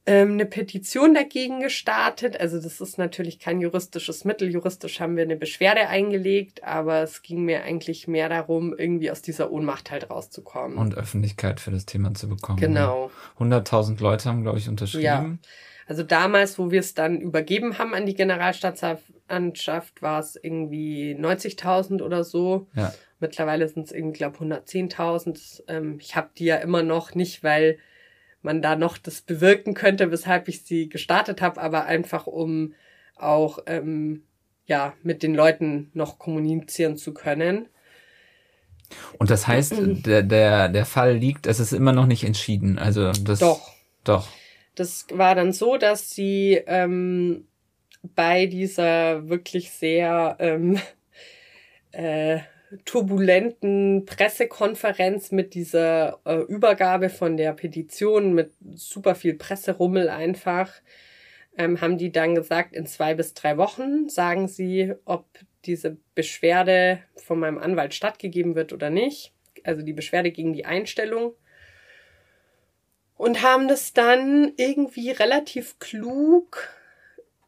ähm, eine Petition dagegen gestartet. Also das ist natürlich kein juristisches Mittel. Juristisch haben wir eine Beschwerde eingelegt, aber es ging mir eigentlich mehr darum, irgendwie aus dieser Ohnmacht halt rauszukommen. Und Öffentlichkeit für das Thema zu bekommen. Genau. 100.000 Leute haben, glaube ich, unterschrieben. Ja. Also damals, wo wir es dann übergeben haben an die Generalstaatsanwaltschaft, war es irgendwie 90.000 oder so. Ja. Mittlerweile sind es irgendwie, glaube 110.000. Ähm, ich habe die ja immer noch nicht, weil man da noch das bewirken könnte, weshalb ich sie gestartet habe, aber einfach um auch ähm, ja mit den Leuten noch kommunizieren zu können. Und das heißt, der, der, der Fall liegt, es ist immer noch nicht entschieden. Also das. Doch. Doch. Das war dann so, dass sie ähm, bei dieser wirklich sehr ähm, äh, turbulenten Pressekonferenz mit dieser äh, Übergabe von der Petition mit super viel Presserummel einfach, ähm, haben die dann gesagt, in zwei bis drei Wochen sagen sie, ob diese Beschwerde von meinem Anwalt stattgegeben wird oder nicht. Also die Beschwerde gegen die Einstellung. Und haben das dann irgendwie relativ klug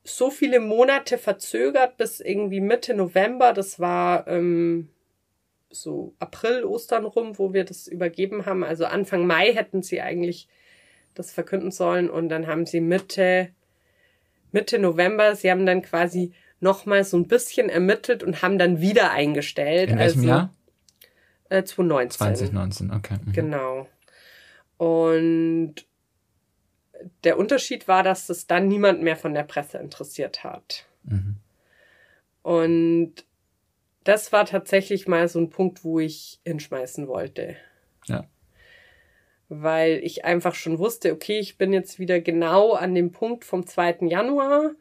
so viele Monate verzögert bis irgendwie Mitte November. Das war ähm, so April, Ostern rum, wo wir das übergeben haben. Also Anfang Mai hätten sie eigentlich das verkünden sollen und dann haben sie Mitte, Mitte November, sie haben dann quasi nochmal so ein bisschen ermittelt und haben dann wieder eingestellt. In welchem also, Jahr? Äh, 2019. 2019, okay. Mhm. Genau. Und der Unterschied war, dass es dann niemand mehr von der Presse interessiert hat. Mhm. Und das war tatsächlich mal so ein Punkt, wo ich hinschmeißen wollte. Ja. Weil ich einfach schon wusste, okay, ich bin jetzt wieder genau an dem Punkt vom 2. Januar.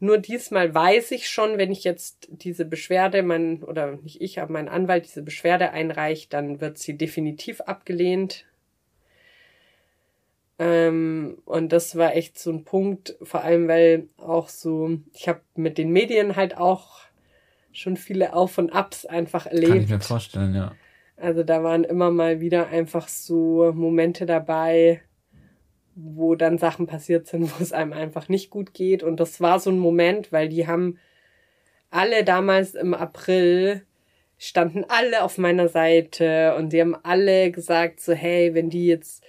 Nur diesmal weiß ich schon, wenn ich jetzt diese Beschwerde, mein, oder nicht ich, aber mein Anwalt diese Beschwerde einreicht, dann wird sie definitiv abgelehnt. Ähm, und das war echt so ein Punkt, vor allem weil auch so, ich habe mit den Medien halt auch schon viele Auf und Abs einfach erlebt. Kann ich mir vorstellen, ja. Also da waren immer mal wieder einfach so Momente dabei, wo dann Sachen passiert sind, wo es einem einfach nicht gut geht. Und das war so ein Moment, weil die haben alle damals im April standen alle auf meiner Seite und die haben alle gesagt so, hey, wenn die jetzt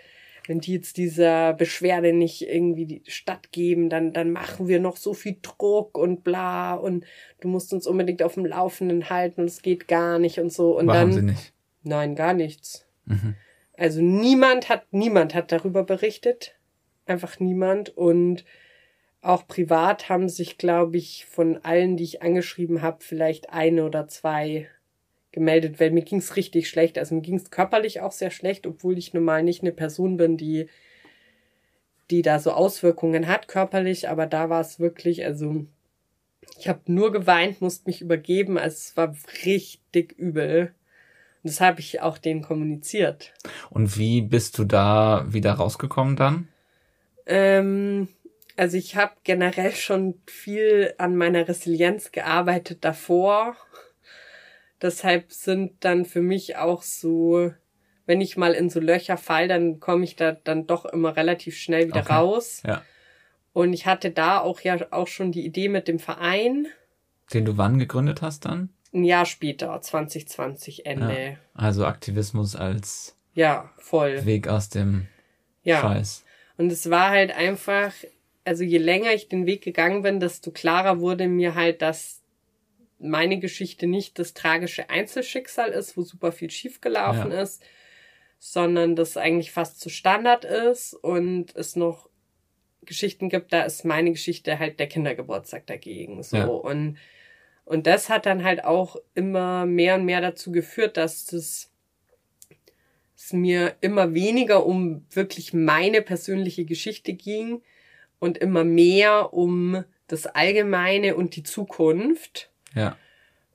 wenn die jetzt dieser Beschwerde nicht irgendwie die stattgeben, dann, dann machen wir noch so viel Druck und bla und du musst uns unbedingt auf dem Laufenden halten und es geht gar nicht und so. Und Machen dann. sie nicht. Nein, gar nichts. Mhm. Also niemand hat, niemand hat darüber berichtet. Einfach niemand. Und auch privat haben sich, glaube ich, von allen, die ich angeschrieben habe, vielleicht eine oder zwei gemeldet, weil mir ging's richtig schlecht. Also mir ging's körperlich auch sehr schlecht, obwohl ich normal nicht eine Person bin, die, die da so Auswirkungen hat körperlich, aber da war es wirklich, also ich habe nur geweint, musste mich übergeben, also es war richtig übel. Und das habe ich auch denen kommuniziert. Und wie bist du da wieder rausgekommen dann? Ähm, also ich habe generell schon viel an meiner Resilienz gearbeitet davor. Deshalb sind dann für mich auch so, wenn ich mal in so Löcher fall, dann komme ich da dann doch immer relativ schnell wieder Okay. raus. Ja. Und ich hatte da auch ja auch schon die Idee mit dem Verein. Den du wann gegründet hast dann? Ein Jahr später, 2020 Ende. Also Aktivismus als Ja, voll. Weg aus dem Ja. Scheiß. Und es war halt einfach, also je länger ich den Weg gegangen bin, desto klarer wurde mir halt, dass meine Geschichte nicht das tragische Einzelschicksal ist, wo super viel schiefgelaufen Ja. ist, sondern das eigentlich fast zu Standard ist und es noch Geschichten gibt, da ist meine Geschichte halt der Kindergeburtstag dagegen. So Ja. und und das hat dann halt auch immer mehr und mehr dazu geführt, dass das es mir immer weniger um wirklich meine persönliche Geschichte ging und immer mehr um das Allgemeine und die Zukunft. Ja.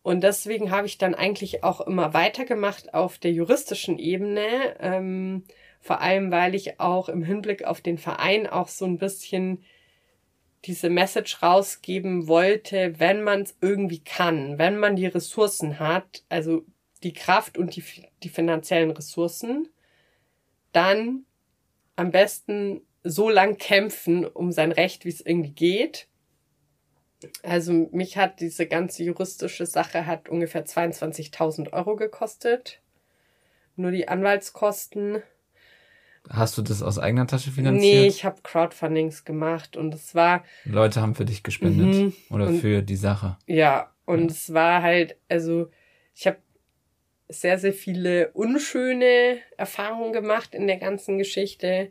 Und deswegen habe ich dann eigentlich auch immer weitergemacht auf der juristischen Ebene. Ähm, vor allem, weil ich auch im Hinblick auf den Verein auch so ein bisschen diese Message rausgeben wollte, wenn man es irgendwie kann, wenn man die Ressourcen hat, also die Kraft und die, die finanziellen Ressourcen, dann am besten so lang kämpfen um sein Recht, wie es irgendwie geht. Also mich hat diese ganze juristische Sache hat ungefähr 22.000 Euro gekostet. Nur die Anwaltskosten. Hast du das aus eigener Tasche finanziert? Nee, ich habe Crowdfundings gemacht und es war, Leute haben für dich gespendet Mhm. oder Und- für die Sache. ja, und es war halt, also ich habe sehr, sehr viele unschöne Erfahrungen gemacht in der ganzen Geschichte.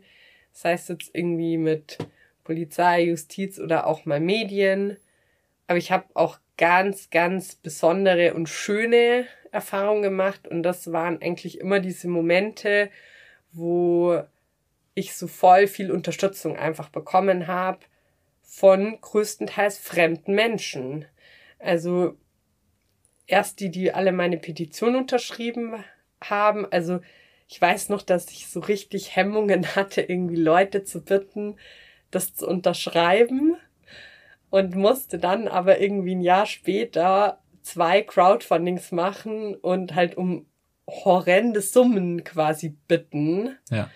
Das heißt jetzt irgendwie mit Polizei, Justiz oder auch mal Medien. Aber ich habe auch ganz, ganz besondere und schöne Erfahrungen gemacht. Und das waren eigentlich immer diese Momente, wo ich so voll viel Unterstützung einfach bekommen habe von größtenteils fremden Menschen. Also erst die, die alle meine Petition unterschrieben haben. Also ich weiß noch, dass ich so richtig Hemmungen hatte, irgendwie Leute zu bitten, das zu unterschreiben und musste dann aber irgendwie ein Jahr später zwei Crowdfundings machen und halt um horrende Summen quasi bitten. Ja.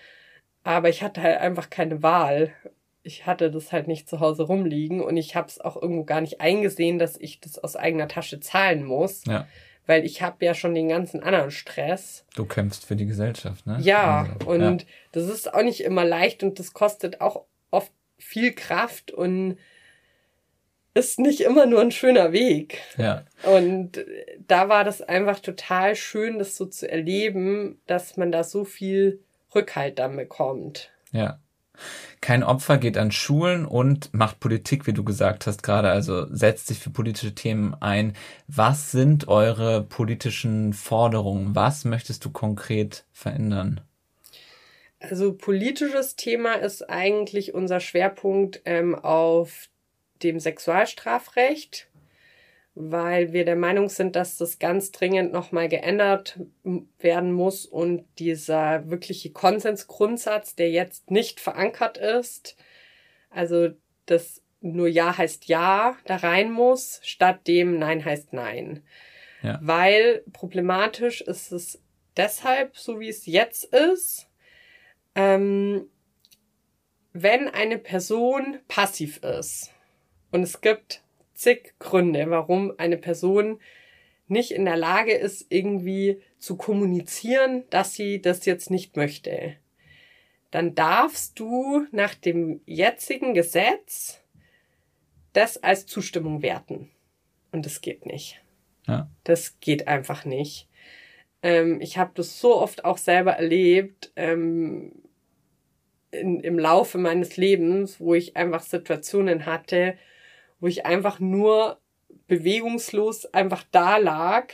Aber ich hatte halt einfach keine Wahl. Ich hatte das halt nicht zu Hause rumliegen und ich habe es auch irgendwo gar nicht eingesehen, dass ich das aus eigener Tasche zahlen muss. Ja. Weil ich habe ja schon den ganzen anderen Stress. Du kämpfst für die Gesellschaft, ne? Ja, Also, und das ist auch nicht immer leicht und das kostet auch oft viel Kraft und ist nicht immer nur ein schöner Weg. ja. Und da war das einfach total schön, das so zu erleben, dass man da so viel Rückhalt dann bekommt. Ja. Kein Opfer geht an Schulen und macht Politik, wie du gesagt hast gerade, also setzt sich für politische Themen ein. Was sind eure politischen Forderungen? Was möchtest du konkret verändern? Also politisches Thema ist eigentlich unser Schwerpunkt ähm, auf dem Sexualstrafrecht, weil wir der Meinung sind, dass das ganz dringend nochmal geändert werden muss und dieser wirkliche Konsensgrundsatz, der jetzt nicht verankert ist, also das nur Ja heißt Ja da rein muss, statt dem Nein heißt Nein. Ja. Weil problematisch ist es deshalb, so wie es jetzt ist, ähm, wenn eine Person passiv ist und es gibt zig Gründe, warum eine Person nicht in der Lage ist, irgendwie zu kommunizieren, dass sie das jetzt nicht möchte, dann darfst du nach dem jetzigen Gesetz das als Zustimmung werten. Und das geht nicht. Ja. Das geht einfach nicht. Ähm, ich habe das so oft auch selber erlebt ähm, in, im Laufe meines Lebens, wo ich einfach Situationen hatte, wo ich einfach nur bewegungslos einfach da lag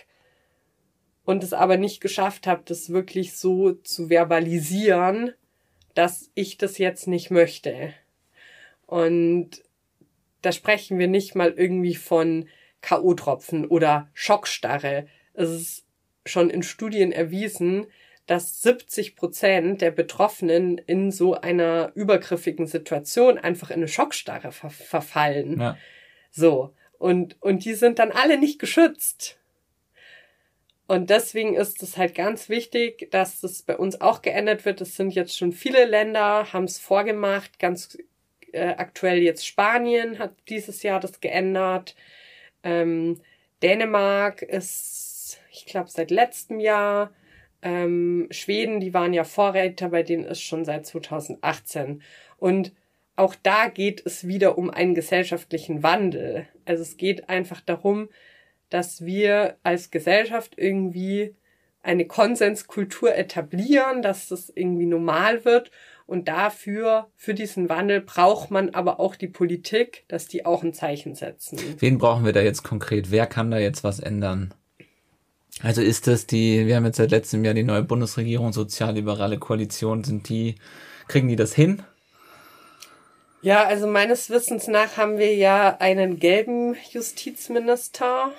und es aber nicht geschafft habe, das wirklich so zu verbalisieren, dass ich das jetzt nicht möchte. Und da sprechen wir nicht mal irgendwie von K.O.-Tropfen oder Schockstarre. Es ist schon in Studien erwiesen, dass 70 Prozent der Betroffenen in so einer übergriffigen Situation einfach in eine Schockstarre ver verfallen. Ja. So. Und, und die sind dann alle nicht geschützt. Und deswegen ist es halt ganz wichtig, dass das bei uns auch geändert wird. Es sind jetzt schon viele Länder, haben es vorgemacht. Ganz äh, aktuell jetzt Spanien hat dieses Jahr das geändert. Ähm, Dänemark ist, ich glaube, seit letztem Jahr. Ähm, Schweden, die waren ja Vorreiter, bei denen ist schon seit 2018. Und auch da geht es wieder um einen gesellschaftlichen Wandel. Also es geht einfach darum, dass wir als Gesellschaft irgendwie eine Konsenskultur etablieren, dass das irgendwie normal wird. Und dafür, für diesen Wandel braucht man aber auch die Politik, dass die auch ein Zeichen setzen. Wen brauchen wir da jetzt konkret? Wer kann da jetzt was ändern? Also ist das die, wir haben jetzt seit letztem Jahr die neue Bundesregierung, sozialliberale Koalition, sind die, kriegen die das hin? Ja, also meines Wissens nach haben wir ja einen gelben Justizminister.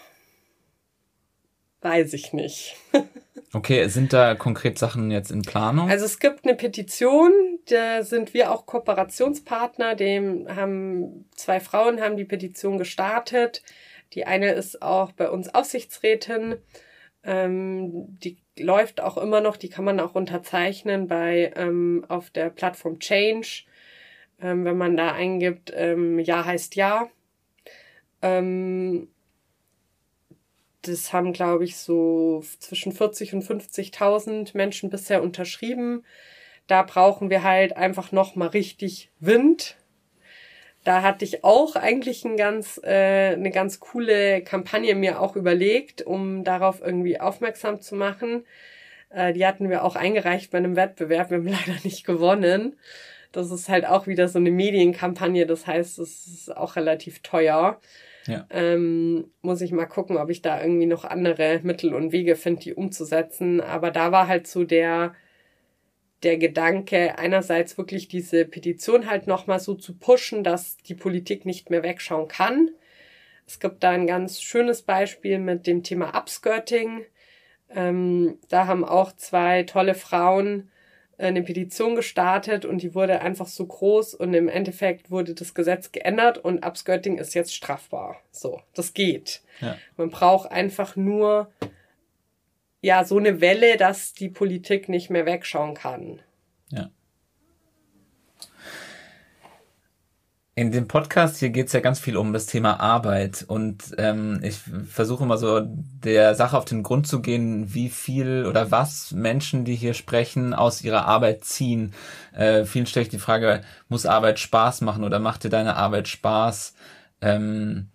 Weiß ich nicht. Okay, sind da konkret Sachen jetzt in Planung? Also es gibt eine Petition, da sind wir auch Kooperationspartner, dem haben zwei Frauen haben die Petition gestartet. Die eine ist auch bei uns Aufsichtsrätin. Ähm, die läuft auch immer noch, die kann man auch unterzeichnen bei ähm, auf der Plattform Change. Ähm, wenn man da eingibt, ähm, Ja heißt Ja. Ähm, das haben, glaube ich, so zwischen 40 und 50.000 Menschen bisher unterschrieben. Da brauchen wir halt einfach noch mal richtig Wind. Da hatte ich auch eigentlich ein ganz, äh, eine ganz coole Kampagne mir auch überlegt, um darauf irgendwie aufmerksam zu machen. Äh, die hatten wir auch eingereicht bei einem Wettbewerb. Wir haben leider nicht gewonnen. Das ist halt auch wieder so eine Medienkampagne. Das heißt, es ist auch relativ teuer. Ja. Ähm, muss ich mal gucken, ob ich da irgendwie noch andere Mittel und Wege finde, die umzusetzen. Aber da war halt so der, der Gedanke, einerseits wirklich diese Petition halt nochmal so zu pushen, dass die Politik nicht mehr wegschauen kann. Es gibt da ein ganz schönes Beispiel mit dem Thema Upskirting. Ähm, da haben auch zwei tolle Frauen eine Petition gestartet und die wurde einfach so groß und im Endeffekt wurde das Gesetz geändert und Upskirting ist jetzt strafbar. So, das geht. Ja. Man braucht einfach nur ja so eine Welle, dass die Politik nicht mehr wegschauen kann. Ja. In dem Podcast hier geht es ja ganz viel um das Thema Arbeit und ähm, ich versuche mal so der Sache auf den Grund zu gehen, wie viel oder was Menschen, die hier sprechen, aus ihrer Arbeit ziehen. Äh, vielen stelle ich die Frage, muss Arbeit Spaß machen oder macht dir deine Arbeit Spaß? Ähm,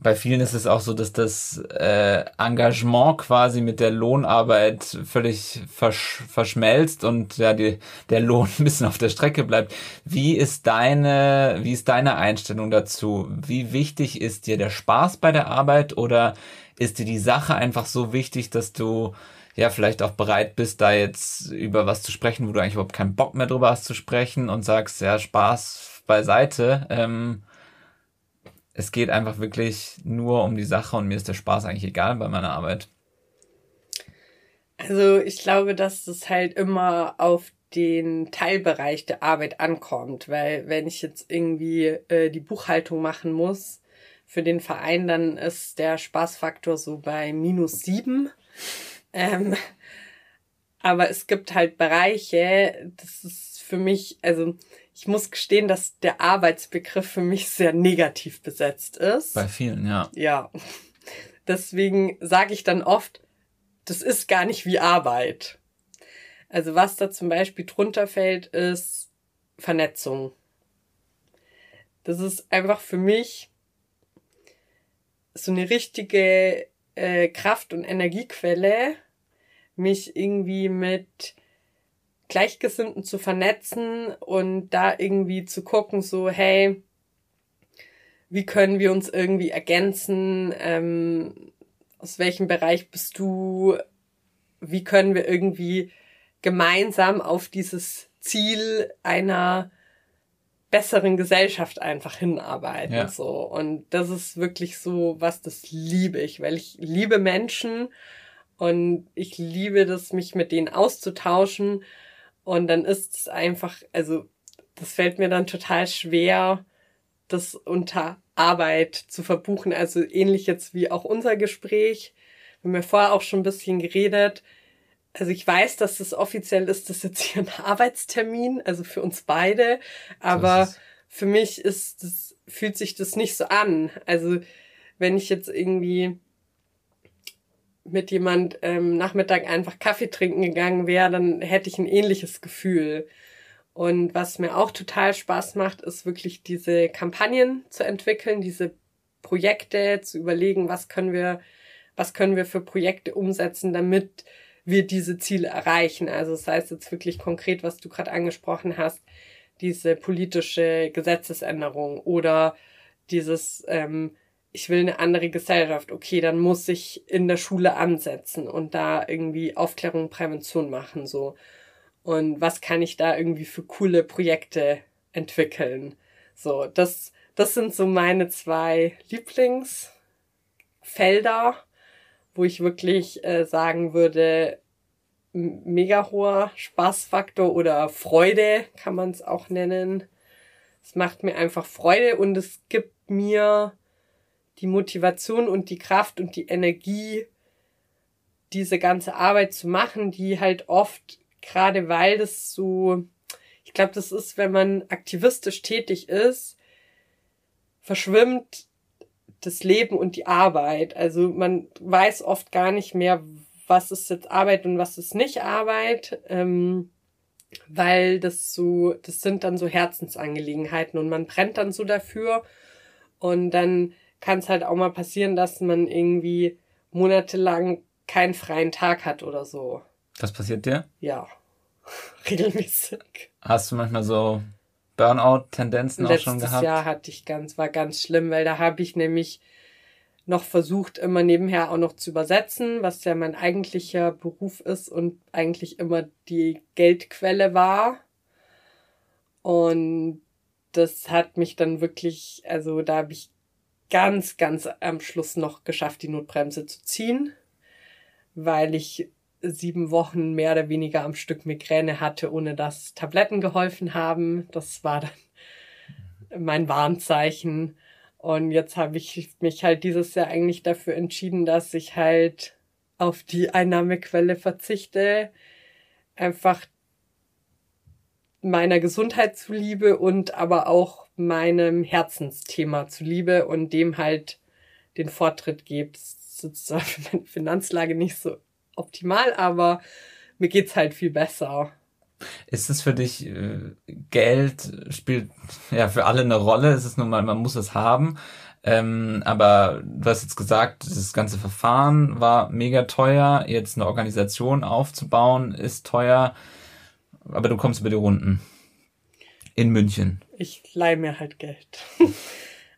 bei vielen ist es auch so, dass das äh, Engagement quasi mit der Lohnarbeit völlig versch verschmelzt und ja die, der Lohn ein bisschen auf der Strecke bleibt. Wie ist deine, wie ist deine Einstellung dazu? Wie wichtig ist dir der Spaß bei der Arbeit oder ist dir die Sache einfach so wichtig, dass du ja vielleicht auch bereit bist, da jetzt über was zu sprechen, wo du eigentlich überhaupt keinen Bock mehr drüber hast zu sprechen und sagst, ja, Spaß beiseite. Ähm, es geht einfach wirklich nur um die Sache und mir ist der Spaß eigentlich egal bei meiner Arbeit. Also ich glaube, dass es halt immer auf den Teilbereich der Arbeit ankommt, weil wenn ich jetzt irgendwie äh, die Buchhaltung machen muss für den Verein, dann ist der Spaßfaktor so bei minus sieben. Ähm, aber es gibt halt Bereiche, das ist für mich, also ich muss gestehen, dass der Arbeitsbegriff für mich sehr negativ besetzt ist. Bei vielen, ja. Ja. Deswegen sage ich dann oft, das ist gar nicht wie Arbeit. Also was da zum Beispiel drunter fällt, ist Vernetzung. Das ist einfach für mich so eine richtige äh, Kraft- und Energiequelle, mich irgendwie mit Gleichgesinnten zu vernetzen und da irgendwie zu gucken, so, hey, wie können wir uns irgendwie ergänzen? Ähm, aus welchem Bereich bist du? Wie können wir irgendwie gemeinsam auf dieses Ziel einer besseren Gesellschaft einfach hinarbeiten ja. so und das ist wirklich so was das liebe ich weil ich liebe Menschen und ich liebe das mich mit denen auszutauschen und dann ist es einfach, also das fällt mir dann total schwer, das unter Arbeit zu verbuchen. Also ähnlich jetzt wie auch unser Gespräch. Wir haben ja vorher auch schon ein bisschen geredet. Also ich weiß, dass das offiziell ist, das jetzt hier ein Arbeitstermin, also für uns beide. Aber für mich ist das, fühlt sich das nicht so an. Also wenn ich jetzt irgendwie mit jemand ähm, Nachmittag einfach Kaffee trinken gegangen wäre, dann hätte ich ein ähnliches Gefühl. Und was mir auch total Spaß macht, ist wirklich diese Kampagnen zu entwickeln, diese Projekte zu überlegen, was können wir, was können wir für Projekte umsetzen, damit wir diese Ziele erreichen. Also das heißt jetzt wirklich konkret, was du gerade angesprochen hast, diese politische Gesetzesänderung oder dieses ähm, ich will eine andere Gesellschaft, okay, dann muss ich in der Schule ansetzen und da irgendwie Aufklärung, Prävention machen, so. Und was kann ich da irgendwie für coole Projekte entwickeln? So, das, das sind so meine zwei Lieblingsfelder, wo ich wirklich äh, sagen würde, mega hoher Spaßfaktor oder Freude kann man es auch nennen. Es macht mir einfach Freude und es gibt mir die Motivation und die Kraft und die Energie, diese ganze Arbeit zu machen, die halt oft, gerade weil das so, ich glaube, das ist, wenn man aktivistisch tätig ist, verschwimmt das Leben und die Arbeit. Also man weiß oft gar nicht mehr, was ist jetzt Arbeit und was ist nicht Arbeit, ähm, weil das so, das sind dann so Herzensangelegenheiten und man brennt dann so dafür und dann kann es halt auch mal passieren, dass man irgendwie monatelang keinen freien Tag hat oder so. Das passiert dir? Ja, regelmäßig. Hast du manchmal so Burnout-Tendenzen auch schon gehabt? Jahr hatte ich ganz, war ganz schlimm, weil da habe ich nämlich noch versucht, immer nebenher auch noch zu übersetzen, was ja mein eigentlicher Beruf ist und eigentlich immer die Geldquelle war. Und das hat mich dann wirklich, also da habe ich ganz, ganz am Schluss noch geschafft, die Notbremse zu ziehen, weil ich sieben Wochen mehr oder weniger am Stück Migräne hatte, ohne dass Tabletten geholfen haben. Das war dann mein Warnzeichen. Und jetzt habe ich mich halt dieses Jahr eigentlich dafür entschieden, dass ich halt auf die Einnahmequelle verzichte. Einfach meiner Gesundheit zuliebe und aber auch meinem Herzensthema zuliebe und dem halt den Vortritt gebe. Das ist sozusagen für meine Finanzlage nicht so optimal, aber mir geht's halt viel besser. Ist es für dich, äh, Geld spielt ja für alle eine Rolle, ist es nun mal, man muss es haben. Ähm, aber du hast jetzt gesagt, das ganze Verfahren war mega teuer. Jetzt eine Organisation aufzubauen ist teuer. Aber du kommst über die Runden. In München. Ich leih mir halt Geld.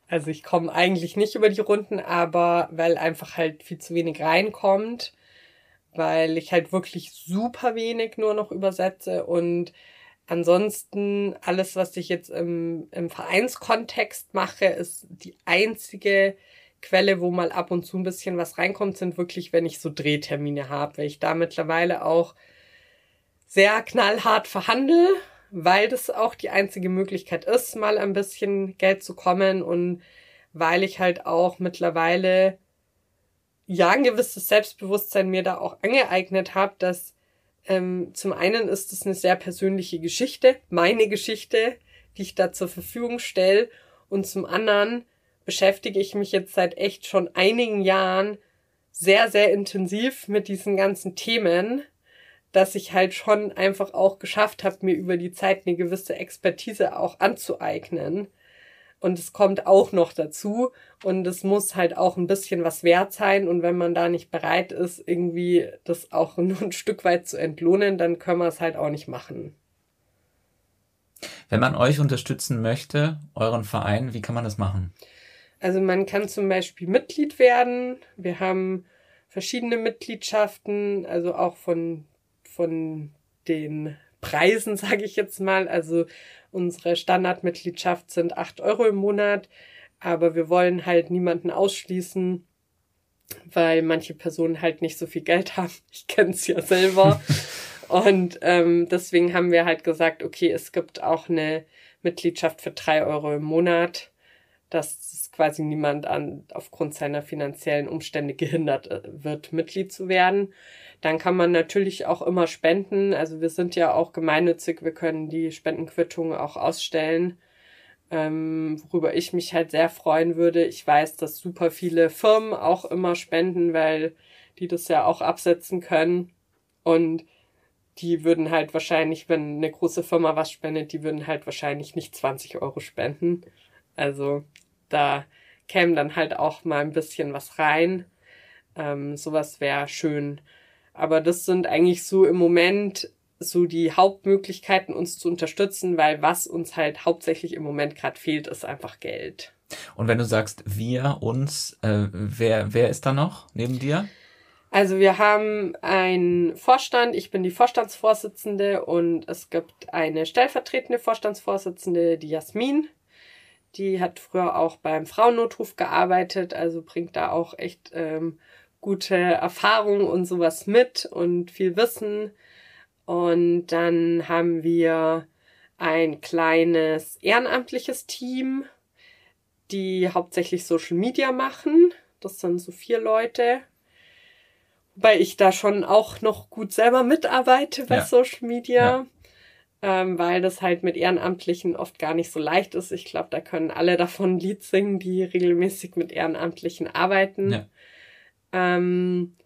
also ich komme eigentlich nicht über die Runden, aber weil einfach halt viel zu wenig reinkommt weil ich halt wirklich super wenig nur noch übersetze und ansonsten alles, was ich jetzt im, im Vereinskontext mache, ist die einzige Quelle, wo mal ab und zu ein bisschen was reinkommt, sind wirklich, wenn ich so Drehtermine habe, weil ich da mittlerweile auch sehr knallhart verhandle, weil das auch die einzige Möglichkeit ist, mal ein bisschen Geld zu kommen und weil ich halt auch mittlerweile ja ein gewisses Selbstbewusstsein mir da auch angeeignet habe, dass ähm, zum einen ist es eine sehr persönliche Geschichte, meine Geschichte, die ich da zur Verfügung stelle, und zum anderen beschäftige ich mich jetzt seit echt schon einigen Jahren sehr, sehr intensiv mit diesen ganzen Themen, dass ich halt schon einfach auch geschafft habe, mir über die Zeit eine gewisse Expertise auch anzueignen. Und es kommt auch noch dazu. Und es muss halt auch ein bisschen was wert sein. Und wenn man da nicht bereit ist, irgendwie das auch nur ein Stück weit zu entlohnen, dann können wir es halt auch nicht machen. Wenn man euch unterstützen möchte, euren Verein, wie kann man das machen? Also man kann zum Beispiel Mitglied werden. Wir haben verschiedene Mitgliedschaften, also auch von, von den Preisen, sage ich jetzt mal. Also Unsere Standardmitgliedschaft sind acht Euro im Monat, aber wir wollen halt niemanden ausschließen, weil manche Personen halt nicht so viel Geld haben. Ich kenne es ja selber. Und ähm, deswegen haben wir halt gesagt, okay, es gibt auch eine Mitgliedschaft für drei Euro im Monat, dass quasi niemand an, aufgrund seiner finanziellen Umstände gehindert äh, wird, Mitglied zu werden. Dann kann man natürlich auch immer spenden. Also wir sind ja auch gemeinnützig, wir können die Spendenquittungen auch ausstellen. Ähm, worüber ich mich halt sehr freuen würde. Ich weiß, dass super viele Firmen auch immer spenden, weil die das ja auch absetzen können. Und die würden halt wahrscheinlich, wenn eine große Firma was spendet, die würden halt wahrscheinlich nicht 20 Euro spenden. Also da käme dann halt auch mal ein bisschen was rein. Ähm, sowas wäre schön. Aber das sind eigentlich so im Moment so die Hauptmöglichkeiten, uns zu unterstützen, weil was uns halt hauptsächlich im Moment gerade fehlt, ist einfach Geld. Und wenn du sagst wir, uns, äh, wer, wer ist da noch neben dir? Also wir haben einen Vorstand, ich bin die Vorstandsvorsitzende und es gibt eine stellvertretende Vorstandsvorsitzende, die Jasmin. Die hat früher auch beim Frauennotruf gearbeitet, also bringt da auch echt ähm, gute Erfahrung und sowas mit und viel Wissen. Und dann haben wir ein kleines ehrenamtliches Team, die hauptsächlich Social Media machen. Das sind so vier Leute. Wobei ich da schon auch noch gut selber mitarbeite bei ja. Social Media. Ja. Ähm, weil das halt mit Ehrenamtlichen oft gar nicht so leicht ist. Ich glaube, da können alle davon ein Lied singen, die regelmäßig mit Ehrenamtlichen arbeiten. Ja. Ähm,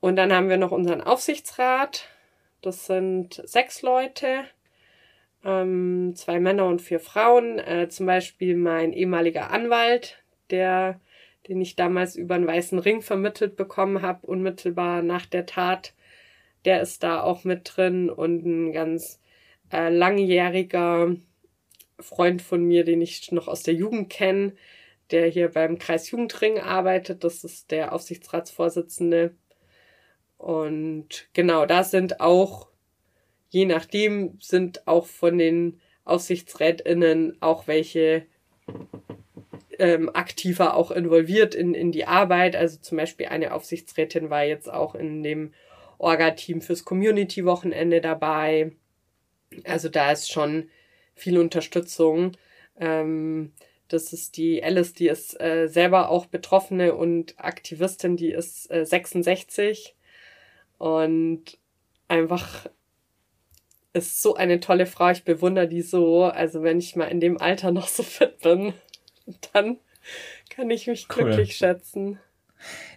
und dann haben wir noch unseren Aufsichtsrat. Das sind sechs Leute, ähm, zwei Männer und vier Frauen. Äh, zum Beispiel mein ehemaliger Anwalt, der, den ich damals über einen weißen Ring vermittelt bekommen habe, unmittelbar nach der Tat. Der ist da auch mit drin und ein ganz äh, langjähriger Freund von mir, den ich noch aus der Jugend kenne, der hier beim Kreis Jugendring arbeitet. Das ist der Aufsichtsratsvorsitzende. Und genau, da sind auch, je nachdem, sind auch von den AufsichtsrätInnen auch welche ähm, aktiver auch involviert in, in die Arbeit. Also zum Beispiel eine Aufsichtsrätin war jetzt auch in dem Orga-Team fürs Community-Wochenende dabei. Also da ist schon viel Unterstützung. Ähm, das ist die Alice, die ist äh, selber auch Betroffene und Aktivistin, die ist äh, 66 und einfach ist so eine tolle Frau. Ich bewundere die so. Also wenn ich mal in dem Alter noch so fit bin, dann kann ich mich cool. glücklich schätzen.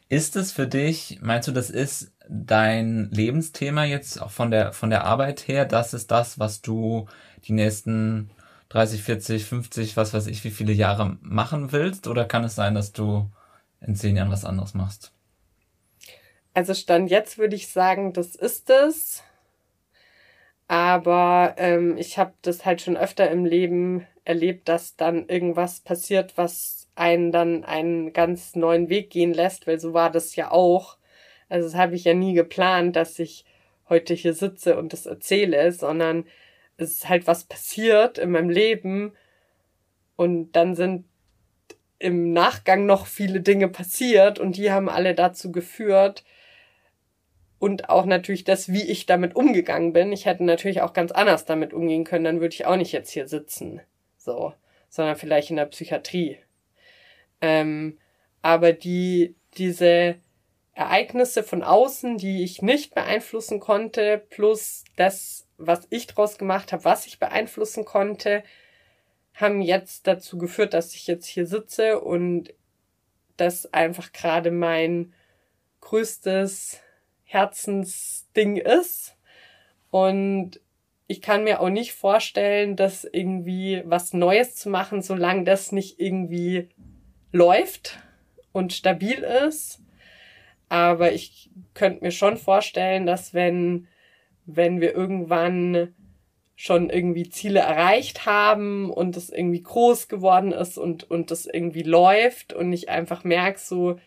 Ist es für dich, meinst du, das ist dein Lebensthema jetzt auch von der, von der Arbeit her? Das ist das, was du die nächsten 30, 40, 50, was weiß ich, wie viele Jahre machen willst? Oder kann es sein, dass du in zehn Jahren was anderes machst? Also Stand jetzt würde ich sagen, das ist es. Aber ähm, ich habe das halt schon öfter im Leben erlebt, dass dann irgendwas passiert, was einen dann einen ganz neuen Weg gehen lässt, weil so war das ja auch. Also das habe ich ja nie geplant, dass ich heute hier sitze und das erzähle, sondern es ist halt was passiert in meinem Leben und dann sind im Nachgang noch viele Dinge passiert und die haben alle dazu geführt, und auch natürlich das, wie ich damit umgegangen bin. Ich hätte natürlich auch ganz anders damit umgehen können, dann würde ich auch nicht jetzt hier sitzen. So. Sondern vielleicht in der Psychiatrie. Ähm, aber die, diese Ereignisse von außen, die ich nicht beeinflussen konnte, plus das, was ich draus gemacht habe, was ich beeinflussen konnte, haben jetzt dazu geführt, dass ich jetzt hier sitze und das einfach gerade mein größtes Herzensding ist. Und ich kann mir auch nicht vorstellen, dass irgendwie was Neues zu machen, solange das nicht irgendwie läuft und stabil ist. Aber ich könnte mir schon vorstellen, dass wenn, wenn wir irgendwann schon irgendwie Ziele erreicht haben und es irgendwie groß geworden ist und, und das irgendwie läuft und ich einfach merke so,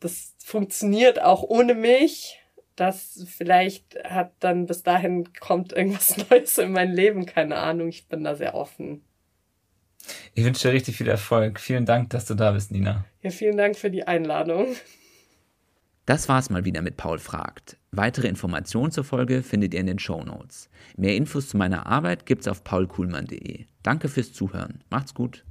das funktioniert auch ohne mich. Das vielleicht hat dann bis dahin kommt irgendwas Neues in mein Leben, keine Ahnung. Ich bin da sehr offen. Ich wünsche dir richtig viel Erfolg. Vielen Dank, dass du da bist, Nina. Ja, vielen Dank für die Einladung. Das war's mal wieder mit Paul fragt. Weitere Informationen zur Folge findet ihr in den Show Notes. Mehr Infos zu meiner Arbeit gibt's auf paulkuhlmann.de. Danke fürs Zuhören. Macht's gut.